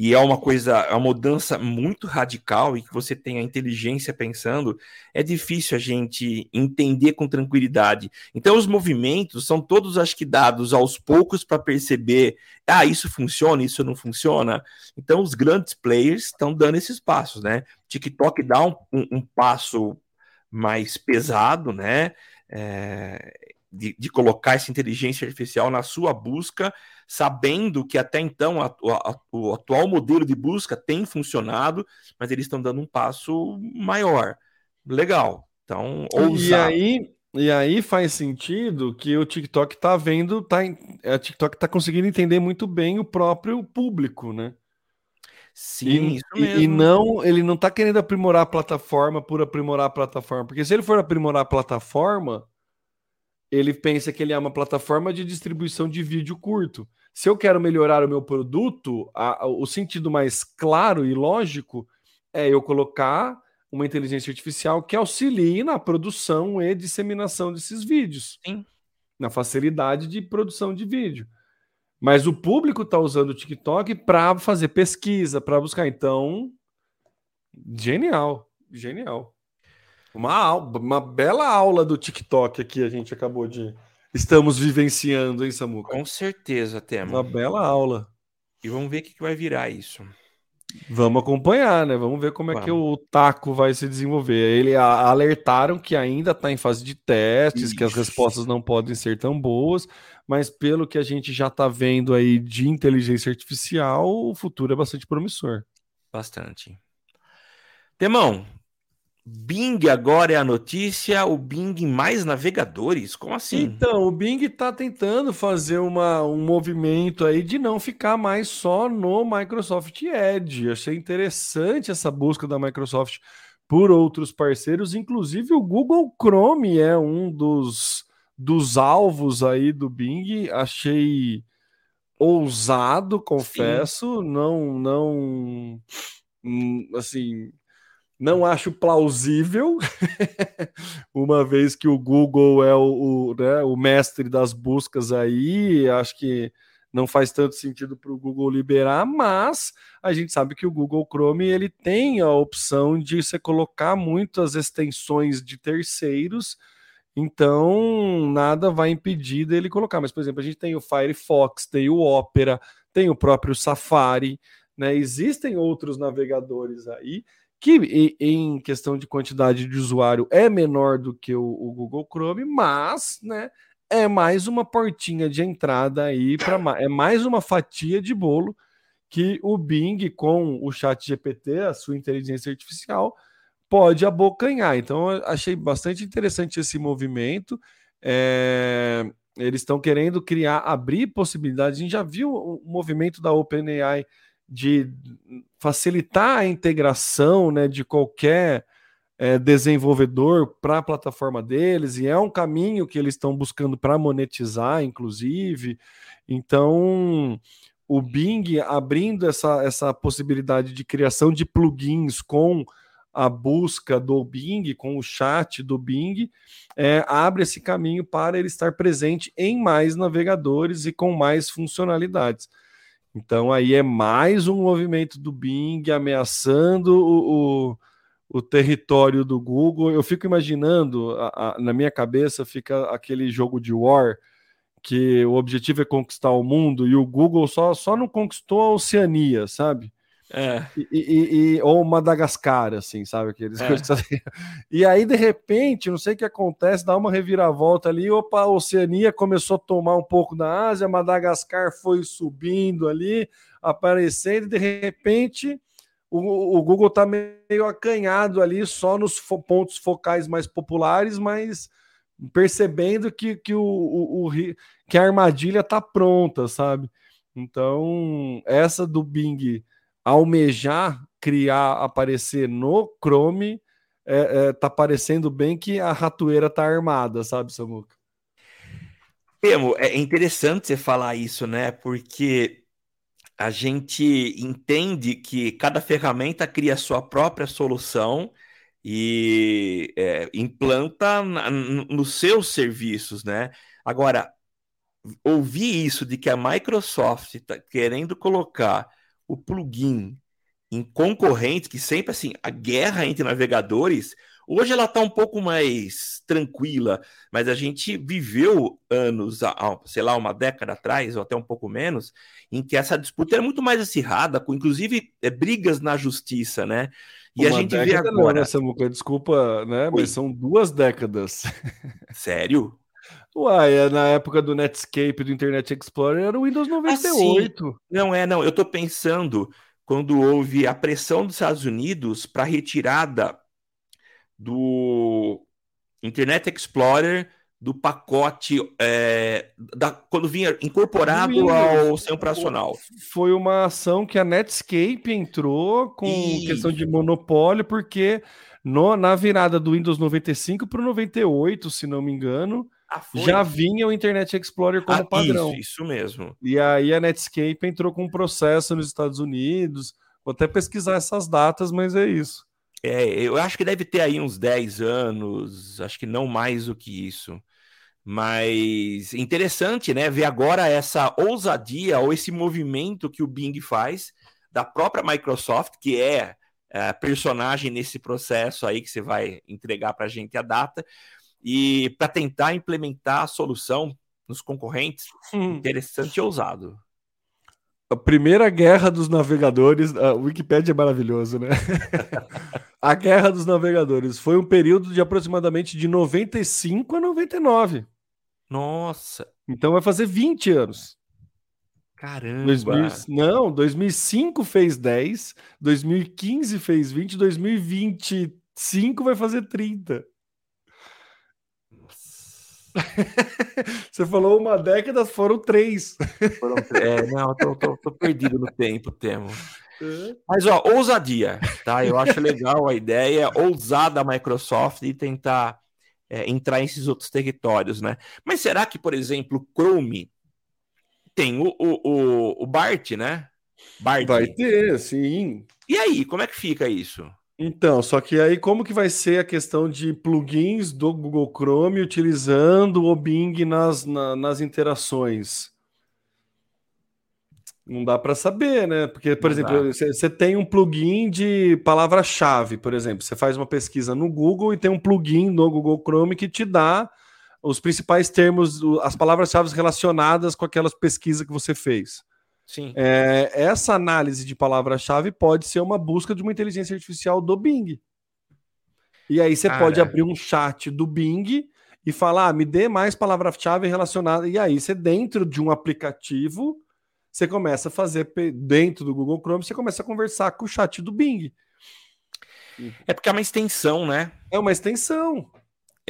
e é uma coisa, é uma mudança muito radical e que você tem a inteligência pensando, é difícil a gente entender com tranquilidade. Então, os movimentos são todos, acho que, dados aos poucos para perceber, ah, isso funciona, isso não funciona. Então, os grandes players estão dando esses passos, né? TikTok dá um, um, um passo mais pesado, né? É, de, de, colocar essa inteligência artificial na sua busca, sabendo que até então a, a, o atual modelo de busca tem funcionado, mas eles estão dando um passo maior. Legal. Então, ousar. E aí, e aí faz sentido que o TikTok está vendo, tá, a TikTok está conseguindo entender muito bem o próprio público, né? Sim, e. E, e não, ele não está querendo aprimorar a plataforma por aprimorar a plataforma, porque se ele for aprimorar a plataforma, ele pensa que ele é uma plataforma de distribuição de vídeo curto. Se eu quero melhorar o meu produto, a, a, o sentido mais claro e lógico é eu colocar uma inteligência artificial que auxilie na produção e disseminação desses vídeos. Sim. Na facilidade de produção de vídeo. Mas o público está usando o TikTok para fazer pesquisa, para buscar. Então, genial, genial. Uma, uma bela aula do TikTok aqui a gente acabou de. Estamos vivenciando, hein, Samuca? Com certeza, temos. Uma bela aula. E vamos ver o que vai virar isso. Vamos acompanhar, né? Vamos ver como é que o taco vai se desenvolver. Ele alertaram que ainda está em fase de testes, Isso. que as respostas não podem ser tão boas, mas pelo que a gente já está vendo aí de inteligência artificial, o futuro é bastante promissor. Bastante. Temão, Bing agora é a notícia, o Bing mais navegadores? Como assim? Então, o Bing está tentando fazer uma, um movimento aí de não ficar mais só no Microsoft Edge. Achei interessante essa busca da Microsoft por outros parceiros, inclusive o Google Chrome é um dos, dos alvos aí do Bing. Achei ousado, confesso, Sim. não não hum, assim, não acho plausível, uma vez que o Google é o, o, né, o mestre das buscas aí, acho que não faz tanto sentido para o Google liberar, mas a gente sabe que o Google Chrome ele tem a opção de você colocar muitas extensões de terceiros, então nada vai impedir dele colocar. Mas, por exemplo, a gente tem o Firefox, tem o Opera, tem o próprio Safari, né? Existem outros navegadores aí que em questão de quantidade de usuário é menor do que o, o Google Chrome, mas, né, é mais uma portinha de entrada aí para é mais uma fatia de bolo que o Bing com o Chat GPT, a sua inteligência artificial, pode abocanhar. Então, achei bastante interessante esse movimento. É, eles estão querendo criar, abrir possibilidades. A gente já viu o movimento da OpenAI de facilitar a integração né, de qualquer é, desenvolvedor para a plataforma deles, e é um caminho que eles estão buscando para monetizar, inclusive. Então, o Bing abrindo essa, essa possibilidade de criação de plugins com a busca do Bing, com o chat do Bing, é, abre esse caminho para ele estar presente em mais navegadores e com mais funcionalidades. Então aí é mais um movimento do Bing ameaçando o, o, o território do Google. Eu fico imaginando, a, a, na minha cabeça fica aquele jogo de War, que o objetivo é conquistar o mundo e o Google só, só não conquistou a Oceania, sabe? É. E, e, e, ou Madagascar, assim, sabe? Aqueles é. E aí, de repente, não sei o que acontece, dá uma reviravolta ali. Opa, a Oceania começou a tomar um pouco da Ásia, Madagascar foi subindo ali, aparecendo, e de repente o, o Google tá meio acanhado ali, só nos fo pontos focais mais populares, mas percebendo que, que, o, o, o que a armadilha tá pronta, sabe? Então, essa do Bing almejar criar, aparecer no Chrome, é, é, tá parecendo bem que a ratoeira tá armada, sabe, Samuca? Temo, é interessante você falar isso, né? Porque a gente entende que cada ferramenta cria sua própria solução e é, implanta nos seus serviços, né? Agora, ouvir isso de que a Microsoft está querendo colocar o plugin em concorrentes, que sempre assim, a guerra entre navegadores, hoje ela está um pouco mais tranquila, mas a gente viveu anos, sei lá, uma década atrás, ou até um pouco menos, em que essa disputa era muito mais acirrada, com inclusive é, brigas na justiça, né? E uma a gente vê agora. Não, né, Samuca? Desculpa, né? Mas são duas décadas. Sério? Uai, é na época do Netscape, do Internet Explorer, era o Windows 98. Ah, não é, não. Eu estou pensando quando houve a pressão dos Estados Unidos para retirada do Internet Explorer do pacote é, da, quando vinha incorporado Windows, ao sistema operacional. Foi uma ação que a Netscape entrou com Isso. questão de monopólio, porque no, na virada do Windows 95 para o 98, se não me engano, ah, já vinha o Internet Explorer como ah, padrão. Isso, isso mesmo. E aí a Netscape entrou com um processo nos Estados Unidos. Vou até pesquisar essas datas, mas é isso. É, eu acho que deve ter aí uns 10 anos, acho que não mais do que isso. Mas interessante, né? Ver agora essa ousadia ou esse movimento que o Bing faz da própria Microsoft, que é é, personagem nesse processo aí que você vai entregar para a gente a data e para tentar implementar a solução nos concorrentes. Hum. Interessante e ousado. A primeira guerra dos navegadores, a Wikipedia é maravilhoso, né? a guerra dos navegadores foi um período de aproximadamente de 95 a 99. Nossa. Então vai fazer 20 anos. Caramba! 2000, não, 2005 fez 10, 2015 fez 20, 2025 vai fazer 30. Você falou uma década, foram três. Foram É, não, tô, tô, tô, perdido no tempo, Temo. É. Mas, ó, ousadia, tá? Eu acho legal a ideia, ousada a Microsoft e tentar é, entrar nesses outros territórios, né? Mas será que, por exemplo, o Chrome tem o, o, o, o Bart, né? Bart. Vai ter, sim. E aí, como é que fica isso? Então, só que aí como que vai ser a questão de plugins do Google Chrome utilizando o Bing nas, na, nas interações? Não dá para saber, né? Porque, por Não exemplo, você tem um plugin de palavra-chave, por exemplo. Você faz uma pesquisa no Google e tem um plugin no Google Chrome que te dá os principais termos, as palavras-chave relacionadas com aquelas pesquisas que você fez. Sim. É, essa análise de palavra-chave pode ser uma busca de uma inteligência artificial do Bing. E aí você Cara. pode abrir um chat do Bing e falar, ah, me dê mais palavra-chave relacionada. E aí você, dentro de um aplicativo, você começa a fazer, dentro do Google Chrome, você começa a conversar com o chat do Bing. É porque é uma extensão, né? É uma extensão.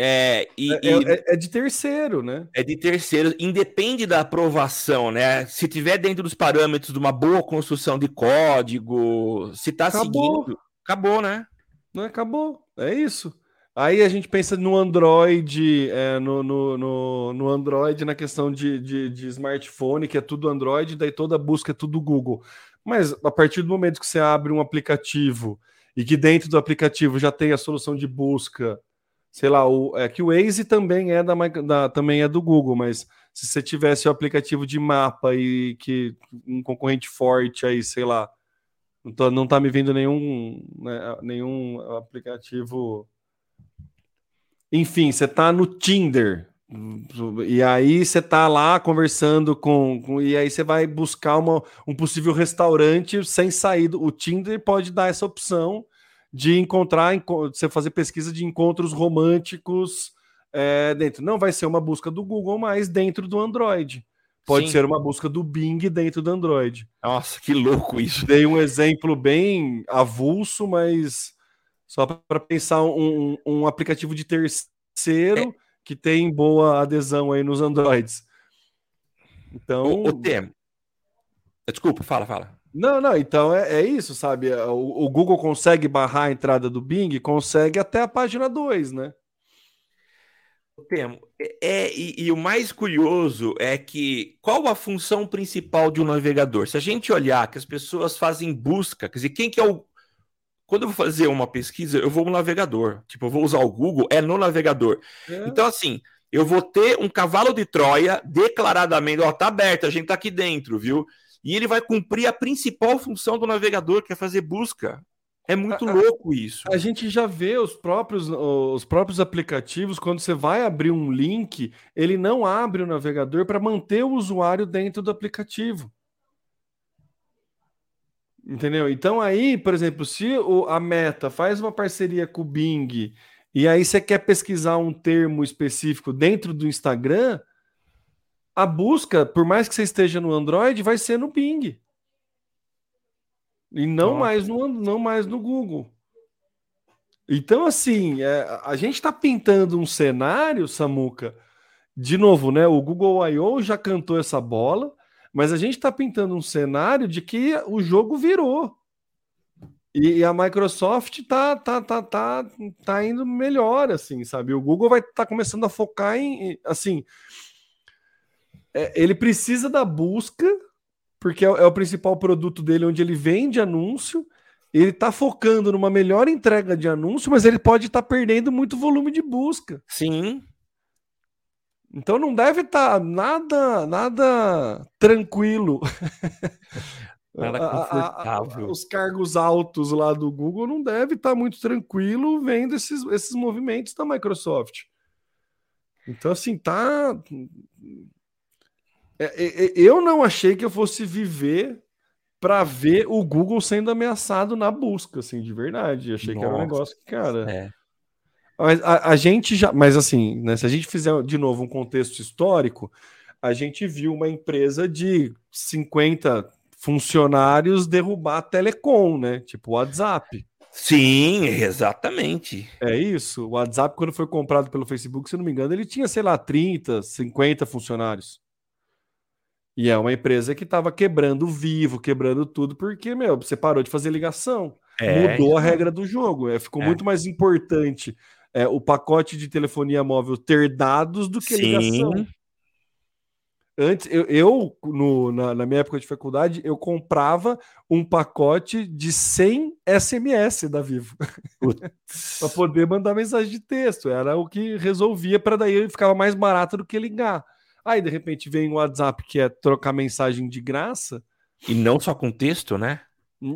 É, e, é, e, é, é, de terceiro, né? É de terceiro, independe da aprovação, né? Se tiver dentro dos parâmetros de uma boa construção de código, se tá acabou. seguindo, acabou, né? Não acabou, é isso. Aí a gente pensa no Android, é, no, no, no, no, Android, na questão de, de, de, smartphone, que é tudo Android, daí toda busca é tudo Google. Mas a partir do momento que você abre um aplicativo e que dentro do aplicativo já tem a solução de busca sei lá, o, é que o Waze também é da, da, também é do Google, mas se você tivesse o aplicativo de mapa e que um concorrente forte aí, sei lá, não, tô, não tá me vindo nenhum, né, nenhum aplicativo. Enfim, você tá no Tinder. E aí você tá lá conversando com, com, e aí você vai buscar uma, um possível restaurante sem sair. O Tinder pode dar essa opção de encontrar, você fazer pesquisa de encontros românticos é, dentro. Não vai ser uma busca do Google, mas dentro do Android. Pode Sim. ser uma busca do Bing dentro do Android. Nossa, que louco isso. Dei um exemplo bem avulso, mas só para pensar um, um, aplicativo de terceiro é. que tem boa adesão aí nos Androids. Então. O, o Desculpa, fala, fala. Não, não, então é, é isso, sabe? É, o, o, Google consegue barrar a entrada do Bing, consegue até a página 2, né? Temo. É, é, e, e, o mais curioso é que qual a função principal de um navegador? Se a gente olhar que as pessoas fazem busca, quer dizer, quem que é o. Quando eu vou fazer uma pesquisa, eu vou no navegador. Tipo, eu vou usar o Google, é no navegador. É. Então, assim, eu vou ter um cavalo de Troia declaradamente, ó, tá aberto, a gente tá aqui dentro, viu? E ele vai cumprir a principal função do navegador, que é fazer busca. É muito a, louco isso. A gente já vê os próprios, os próprios aplicativos, quando você vai abrir um link, ele não abre o navegador para manter o usuário dentro do aplicativo. Entendeu? Então aí, por exemplo, se o, a Meta faz uma parceria com o Bing e aí você quer pesquisar um termo específico dentro do Instagram, a busca, por mais que você esteja no Android, vai ser no Bing. E não mais no não mais no Google. Então, assim, é, a gente está pintando um cenário, Samuca. De novo, né? O Google I.O. já cantou essa bola, mas a gente está pintando um cenário de que o jogo virou. E, a Microsoft tá, tá, tá, tá, tá indo melhor, assim, sabe? O Google vai estar tá começando a focar em, assim, é, ele precisa da busca, porque é, é, o principal produto dele, onde ele vende anúncio. Ele está focando numa melhor entrega de anúncio, mas ele pode estar tá perdendo muito volume de busca. Sim. Então não deve estar tá nada, nada tranquilo. Nada confortável. A, a, os cargos altos lá do Google não deve estar tá muito tranquilo vendo esses, esses movimentos da Microsoft. Então, assim, tá. É, é, é, eu não achei que eu fosse viver para ver o Google sendo ameaçado na busca, assim, de verdade. Achei Nossa, que era um negócio que, cara. É. Mas a, a, gente já. Mas assim, né, se a gente fizer de novo um contexto histórico, a gente viu uma empresa de 50 funcionários derrubar a Telecom, né? Tipo o WhatsApp. Sim, exatamente. É isso. O WhatsApp, quando foi comprado pelo Facebook, se não me engano, ele tinha, sei lá, 30, 50 funcionários. E é uma empresa que estava quebrando vivo, quebrando tudo, porque, meu, você parou de fazer ligação. É, mudou a regra do jogo. É, ficou é. muito mais importante é, o pacote de telefonia móvel ter dados do que Sim. ligação. Antes, eu, eu no, na, na, minha época de faculdade, eu comprava um pacote de 100 SMS da Vivo para poder mandar mensagem de texto. Era o que resolvia para daí ficava mais barato do que ligar. Aí, de repente, vem o WhatsApp que é trocar mensagem de graça. E não só com texto, né?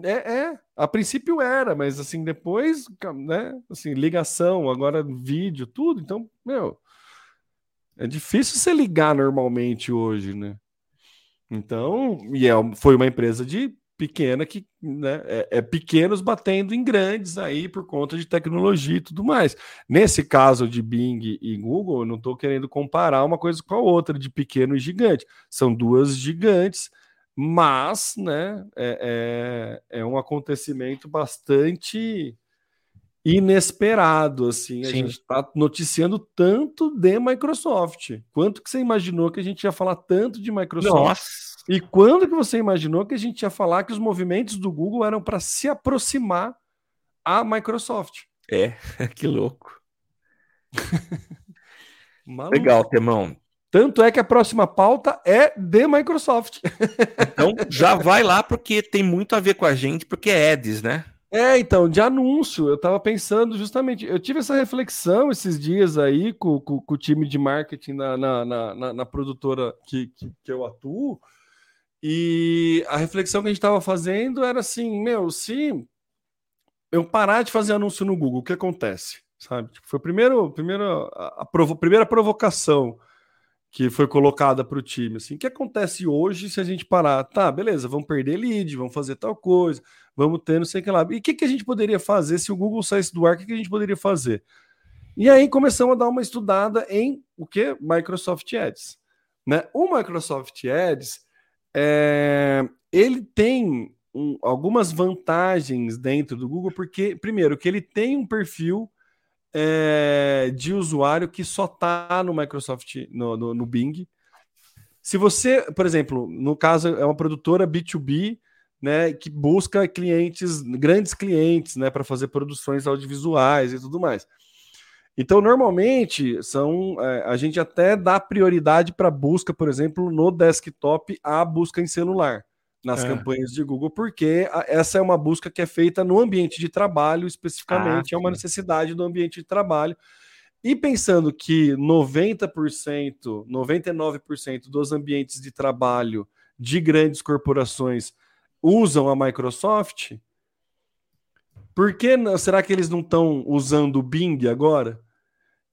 É, é, a princípio era, mas assim, depois, né? Assim, ligação, agora vídeo, tudo. Então, meu, é difícil você ligar normalmente hoje, né? Então, e é, foi uma empresa de pequena que né, é, é, pequenos batendo em grandes aí por conta de tecnologia e tudo mais. Nesse caso de Bing e Google, eu não estou querendo comparar uma coisa com a outra, de pequeno e gigante. São duas gigantes, mas né, é, é, é um acontecimento bastante inesperado, assim. A Sim. gente está noticiando tanto de Microsoft. Quanto que você imaginou que a gente ia falar tanto de Microsoft? Nossa e quando que você imaginou que a gente ia falar que os movimentos do Google eram para se aproximar à Microsoft? É, que louco. Legal, Temão. Tanto é que a próxima pauta é de Microsoft. então já vai lá porque tem muito a ver com a gente, porque é Eds, né? É, então, de anúncio, eu estava pensando justamente, eu tive essa reflexão esses dias aí com, com, com o time de marketing na, na, na, na produtora que, que, que eu atuo, e a reflexão que a gente estava fazendo era assim: meu, se eu parar de fazer anúncio no Google, o que acontece? Sabe? Tipo, foi a primeira, primeira, a, primeira provocação que foi colocada para o time. Assim, o que acontece hoje se a gente parar? Tá, beleza, vamos perder lead, vamos fazer tal coisa, vamos ter não sei o que lá. E o que, que a gente poderia fazer se o Google saísse do ar? O que, que a gente poderia fazer? E aí começamos a dar uma estudada em o que? Microsoft Ads. Né? O Microsoft Ads é, ele tem um, algumas vantagens dentro do Google, porque, primeiro, que ele tem um perfil é, de usuário que só está no Microsoft, no, no, no, Bing. Se você, por exemplo, no caso, é uma produtora B2B, né, que busca clientes, grandes clientes, né, para fazer produções audiovisuais e tudo mais. Então, normalmente, são é, a gente até dá prioridade para busca, por exemplo, no desktop, a busca em celular, nas é. campanhas de Google, porque a, essa é uma busca que é feita no ambiente de trabalho, especificamente, ah, é uma necessidade do ambiente de trabalho. E pensando que 90%, 99% dos ambientes de trabalho de grandes corporações usam a Microsoft, por que não, será que eles não estão usando o Bing agora?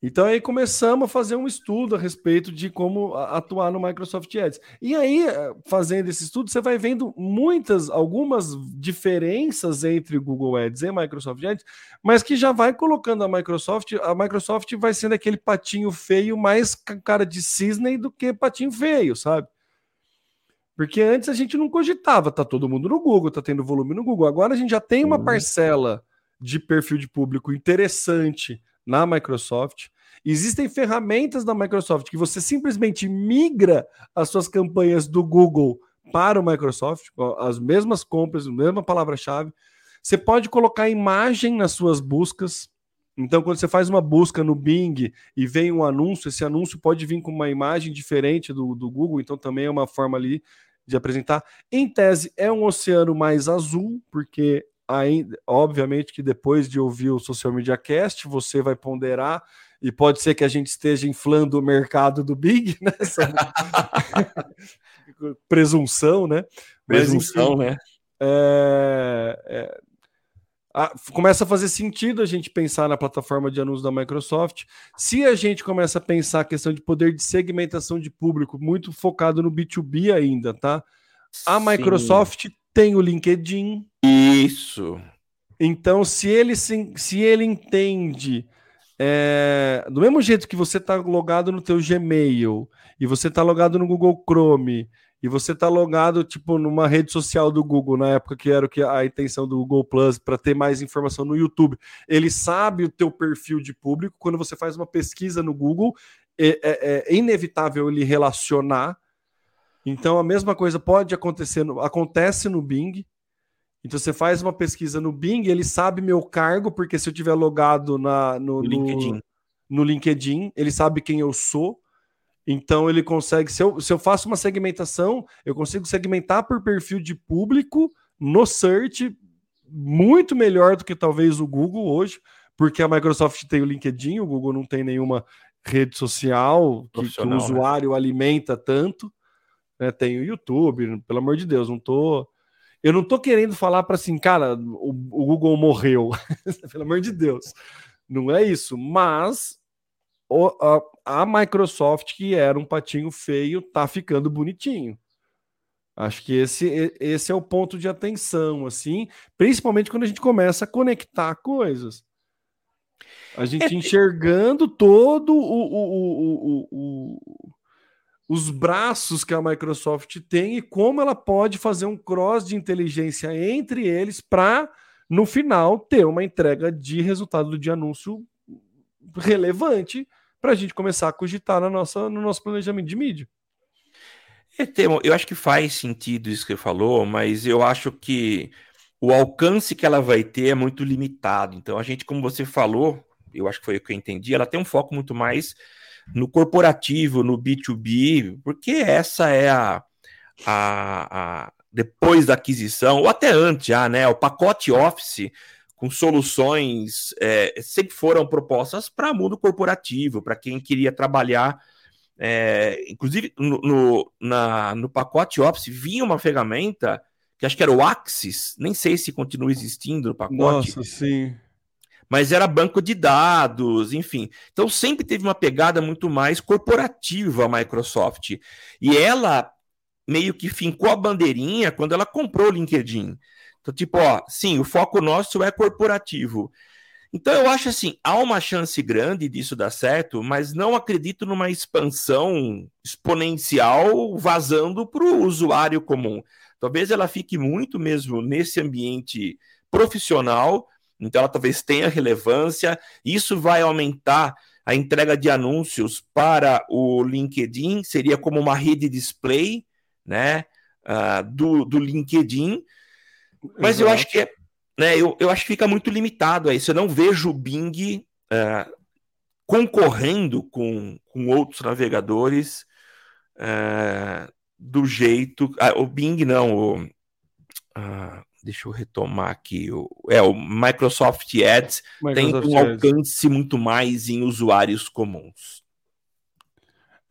Então aí começamos a fazer um estudo a respeito de como atuar no Microsoft Ads. E aí, eh, fazendo esse estudo, você vai vendo muitas, algumas diferenças entre Google Ads e Microsoft Ads, mas que já vai colocando a Microsoft, a Microsoft vai sendo aquele patinho feio mais cara de cisne do que patinho feio, sabe? Porque antes a gente não cogitava, tá todo mundo no Google, tá tendo volume no Google. Agora a gente já tem uma parcela de perfil de público interessante na Microsoft. Existem ferramentas da Microsoft que você simplesmente migra as suas campanhas do Google para o Microsoft, as mesmas compras, a mesma palavra-chave. Você pode colocar imagem nas suas buscas. Então, quando você faz uma busca no Bing e vem um anúncio, esse anúncio pode vir com uma imagem diferente do, do Google, então também é uma forma ali de apresentar. Em tese, é um oceano mais azul, porque ainda, obviamente que depois de ouvir o Social Media Cast, você vai ponderar e pode ser que a gente esteja inflando o mercado do Big, né? presunção, né? Presunção, Mas, enfim, né? é, é, a, começa a fazer sentido a gente pensar na plataforma de anúncios da Microsoft. Se a gente começa a pensar a questão de poder de segmentação de público, muito focado no B2B ainda, tá? A Sim. Microsoft tem o LinkedIn. Isso. Então, se ele, se, se ele entende é, do mesmo jeito que você está logado no teu Gmail e você está logado no Google Chrome e você está logado tipo numa rede social do Google na época que era o que a intenção do Google Plus para ter mais informação no YouTube, ele sabe o teu perfil de público. Quando você faz uma pesquisa no Google, é, é, é inevitável ele relacionar. Então a mesma coisa pode acontecer, no, acontece no Bing. Então você faz uma pesquisa no Bing, ele sabe meu cargo, porque se eu tiver logado na, no, no, LinkedIn. no LinkedIn, ele sabe quem eu sou. Então ele consegue, se eu, se eu faço uma segmentação, eu consigo segmentar por perfil de público no search muito melhor do que talvez o Google hoje, porque a Microsoft tem o LinkedIn, o Google não tem nenhuma rede social que, que o né? usuário né? alimenta tanto. Né? Tem o YouTube, pelo amor de Deus, não tô eu não tô querendo falar para assim, cara, o, o Google morreu, pelo amor de Deus. Não é isso, mas o, a, a, Microsoft, que era um patinho feio, tá ficando bonitinho. Acho que esse, esse é o ponto de atenção, assim, principalmente quando a gente começa a conectar coisas. A gente é, enxergando todo o, o, o, o os braços que a Microsoft tem e como ela pode fazer um cross de inteligência entre eles para, no final, ter uma entrega de resultado de anúncio relevante para a gente começar a cogitar na nossa, no nosso planejamento de mídia. É, eu acho que faz sentido isso que você falou, mas eu acho que o alcance que ela vai ter é muito limitado. Então, a gente, como você falou, eu acho que foi o que eu entendi, ela tem um foco muito mais no corporativo, no B2B, porque essa é a, a, a depois da aquisição, ou até antes já, né? O pacote Office com soluções é, sempre foram propostas para mundo corporativo, para quem queria trabalhar. É, inclusive, no, no, na, no pacote Office vinha uma ferramenta que acho que era o Axis, nem sei se continua existindo no pacote. Nossa, sim mas era banco de dados, enfim. Então sempre teve uma pegada muito mais corporativa a Microsoft. E ela meio que fincou a bandeirinha quando ela comprou o LinkedIn. Então, tipo, ó, sim, o foco nosso é corporativo. Então eu acho assim, há uma chance grande disso dar certo, mas não acredito numa expansão exponencial vazando para o usuário comum. Talvez ela fique muito mesmo nesse ambiente profissional, então ela talvez tenha relevância. Isso vai aumentar a entrega de anúncios para o LinkedIn, seria como uma rede display, né, uh, do, do LinkedIn. Mas Exato. eu acho que é, né, eu, eu acho que fica muito limitado a isso. Eu não vejo o Bing uh, concorrendo com, com outros navegadores uh, do jeito. o Bing não, o, deixa eu retomar aqui. O, é, o Microsoft Ads Microsoft tem um Ads. alcance muito mais em usuários comuns.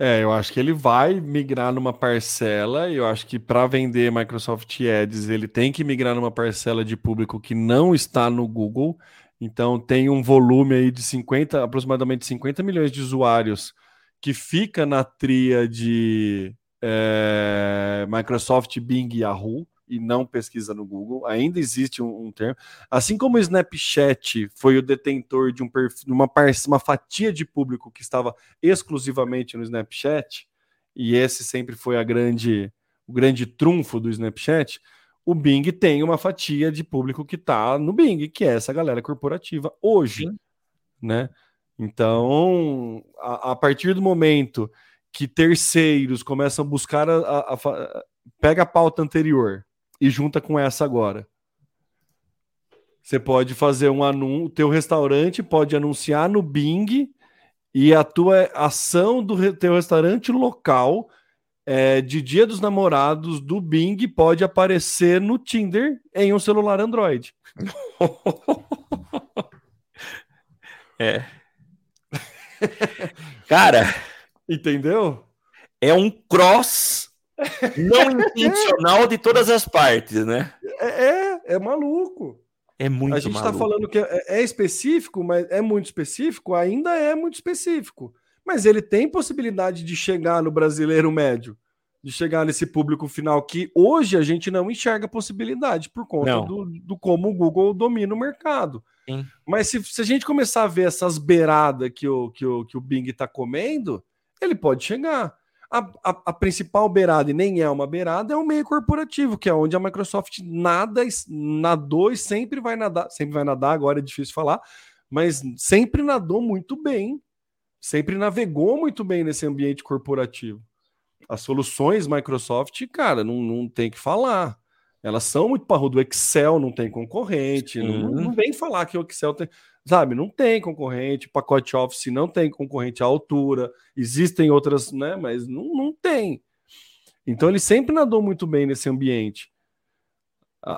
É, eu acho que ele vai migrar numa parcela, e eu acho que para vender Microsoft Ads, ele tem que migrar numa parcela de público que não está no Google. Então tem um volume aí de 50, aproximadamente 50 milhões de usuários que fica na tria de é, Microsoft, Bing e Yahoo e não pesquisa no Google. Ainda existe um, um termo. Assim como o Snapchat foi o detentor de um perfil, uma, uma fatia de público que estava exclusivamente no Snapchat, e esse sempre foi a grande, o grande trunfo do Snapchat. O Bing tem uma fatia de público que está no Bing, que é essa galera corporativa hoje, Sim. né? Então, a, a, partir do momento que terceiros começam a buscar a, a, a pega a pauta anterior, e junta com essa agora. Você pode fazer um anúncio, o teu restaurante pode anunciar no Bing e a tua ação do teu restaurante local é, de Dia dos Namorados do Bing pode aparecer no Tinder em um celular Android. é. Cara, entendeu? É um cross não intencional de todas as partes, né? É, é, é maluco. É muito A gente está falando que é, é específico, mas é muito específico, ainda é muito específico. Mas ele tem possibilidade de chegar no brasileiro médio, de chegar nesse público final que hoje a gente não enxerga possibilidade por conta do, do como o Google domina o mercado. Sim. Mas se, se a gente começar a ver essas beiradas que o, que o, que o Bing está comendo, ele pode chegar. A, a, a principal beirada, e nem é uma beirada, é o meio corporativo, que é onde a Microsoft nada, nadou e sempre vai nadar. Sempre vai nadar, agora é difícil falar, mas sempre nadou muito bem. Sempre navegou muito bem nesse ambiente corporativo. As soluções Microsoft, cara, não, não tem que falar. Elas são muito parrudo. O Excel não tem concorrente. Não, não vem falar que o Excel tem. Sabe, não tem concorrente. Pacote Office não tem concorrente à altura. Existem outras, né? Mas não, não tem. Então ele sempre nadou muito bem nesse ambiente.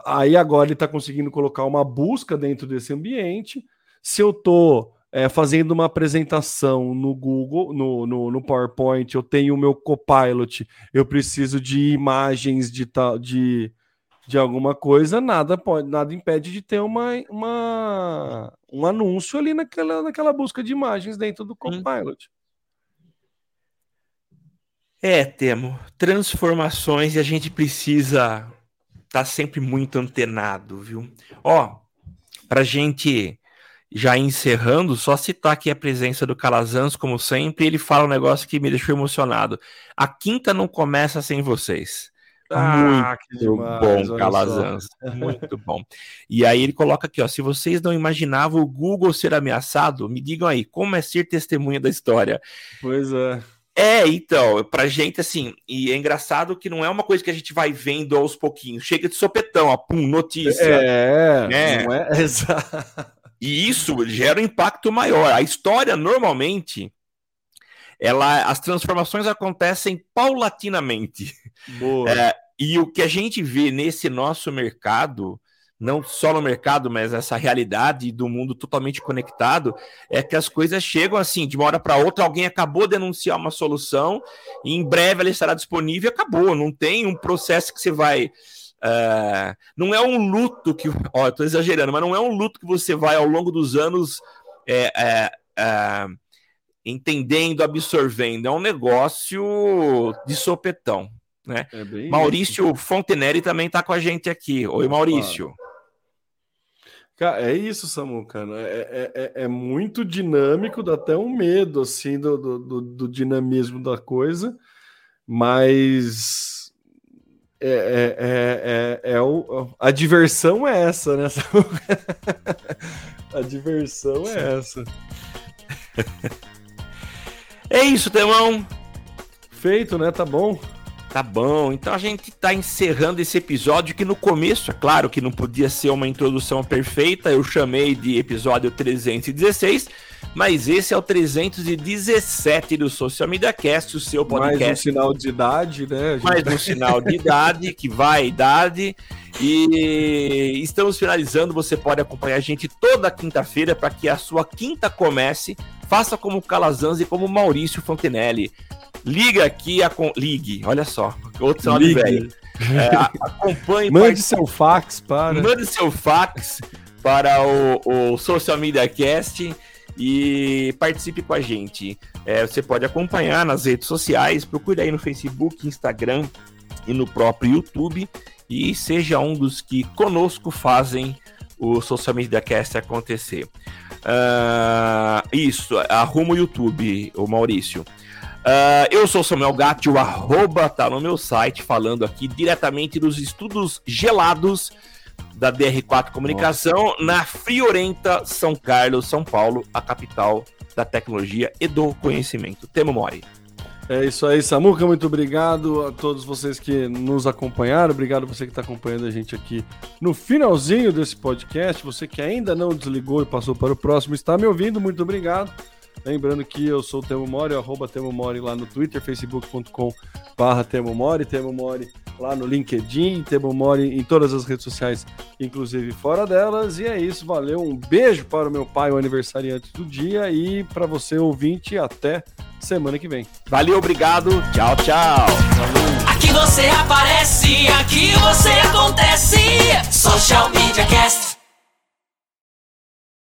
Aí agora ele está conseguindo colocar uma busca dentro desse ambiente. Se eu estou fazendo uma apresentação no Google, no, no, no PowerPoint, eu tenho o meu Copilot, eu preciso de imagens de tal de, de alguma coisa, nada pode, nada impede de ter uma, uma um anúncio ali naquela, naquela busca de imagens dentro do Copilot. É, Temo, transformações e a gente precisa estar sempre muito antenado, viu? Ó, pra gente já encerrando, só citar aqui a presença do Calazans, como sempre, ele fala um negócio que me deixou emocionado. A quinta não começa sem vocês. Ah, que Muito demais, bom. Calazans. Muito bom. E aí ele coloca aqui, ó, se vocês não imaginavam o Google ser ameaçado, me digam aí, como é ser testemunha da história? Pois é. É, então, pra gente, assim, e é engraçado que não é uma coisa que a gente vai vendo aos pouquinhos. Chega de sopetão, ó, pum, notícia. É, né? não é? Exato. E isso gera um impacto maior. A história, normalmente, ela, as transformações acontecem paulatinamente. Boa. É, e o que a gente vê nesse nosso mercado, não só no mercado, mas essa realidade do mundo totalmente conectado, é que as coisas chegam assim, de uma hora para outra, alguém acabou de anunciar uma solução, e em breve ela estará disponível e acabou. Não tem um processo que você vai. é, não é um luto que. Ó, eu tô exagerando, mas não é um luto que você vai ao longo dos anos. é, é, é, entendendo, absorvendo, é um negócio de sopetão. Né? É bem isso. Maurício Fontenelle também está com a gente aqui. Oi, Maurício. Cara, é isso, Samu, cara. É, é- é- é muito dinâmico, dá até um medo, assim, do, do, do- dinamismo da coisa, mas é, é, é, é, é o, a diversão é essa, né? A diversão é essa. É isso, Temão. Feito, né? Tá bom. Tá bom, então a gente tá encerrando esse episódio que no começo, é claro que não podia ser uma introdução perfeita, eu chamei de episódio 316, mas esse é o 317 do Social Media Cast, o seu Mais um podcast sinal de idade, né? Gente- mais um sinal de idade, que vai idade. E estamos finalizando. Você pode acompanhar a gente toda quinta-feira para que a sua quinta comece. Faça como Calazans e como Maurício Fontenelle. Liga aqui, a ligue, olha só, outro sinal de velho. É, acompanhe, Mande seu fax para. mande seu fax para o, o Social Media Cast e participe com a gente. É, você pode acompanhar nas redes sociais, procure aí no Facebook, Instagram e no próprio YouTube e seja um dos que conosco fazem o Social Media Cast acontecer. Ah, isso, arruma o YouTube, o Maurício. Ah, eu sou o Samuel Gatti, o arroba tá no meu site, falando aqui diretamente dos estudos gelados da DR4 Comunicação, na Friorenta, São Carlos, São Paulo, a capital da tecnologia e do conhecimento. Temo Mori. É isso aí, Samuca. Muito obrigado a todos vocês que nos acompanharam. Obrigado você que está acompanhando a gente aqui no finalzinho desse podcast. Você que ainda não desligou e passou para o próximo, está me ouvindo. Muito obrigado. Lembrando que eu sou o Temo Mori, arroba Temo Mori lá no Twitter, facebook.com barra Temo Mori, Temo Mori lá no LinkedIn, Temo Mori em todas as redes sociais, inclusive fora delas. E é isso, valeu. Um beijo para o meu pai, o aniversariante do dia, e para você, ouvinte, até semana que vem. Valeu, obrigado. Tchau, tchau. Aqui você aparece, aqui você acontece. Social Media Cast.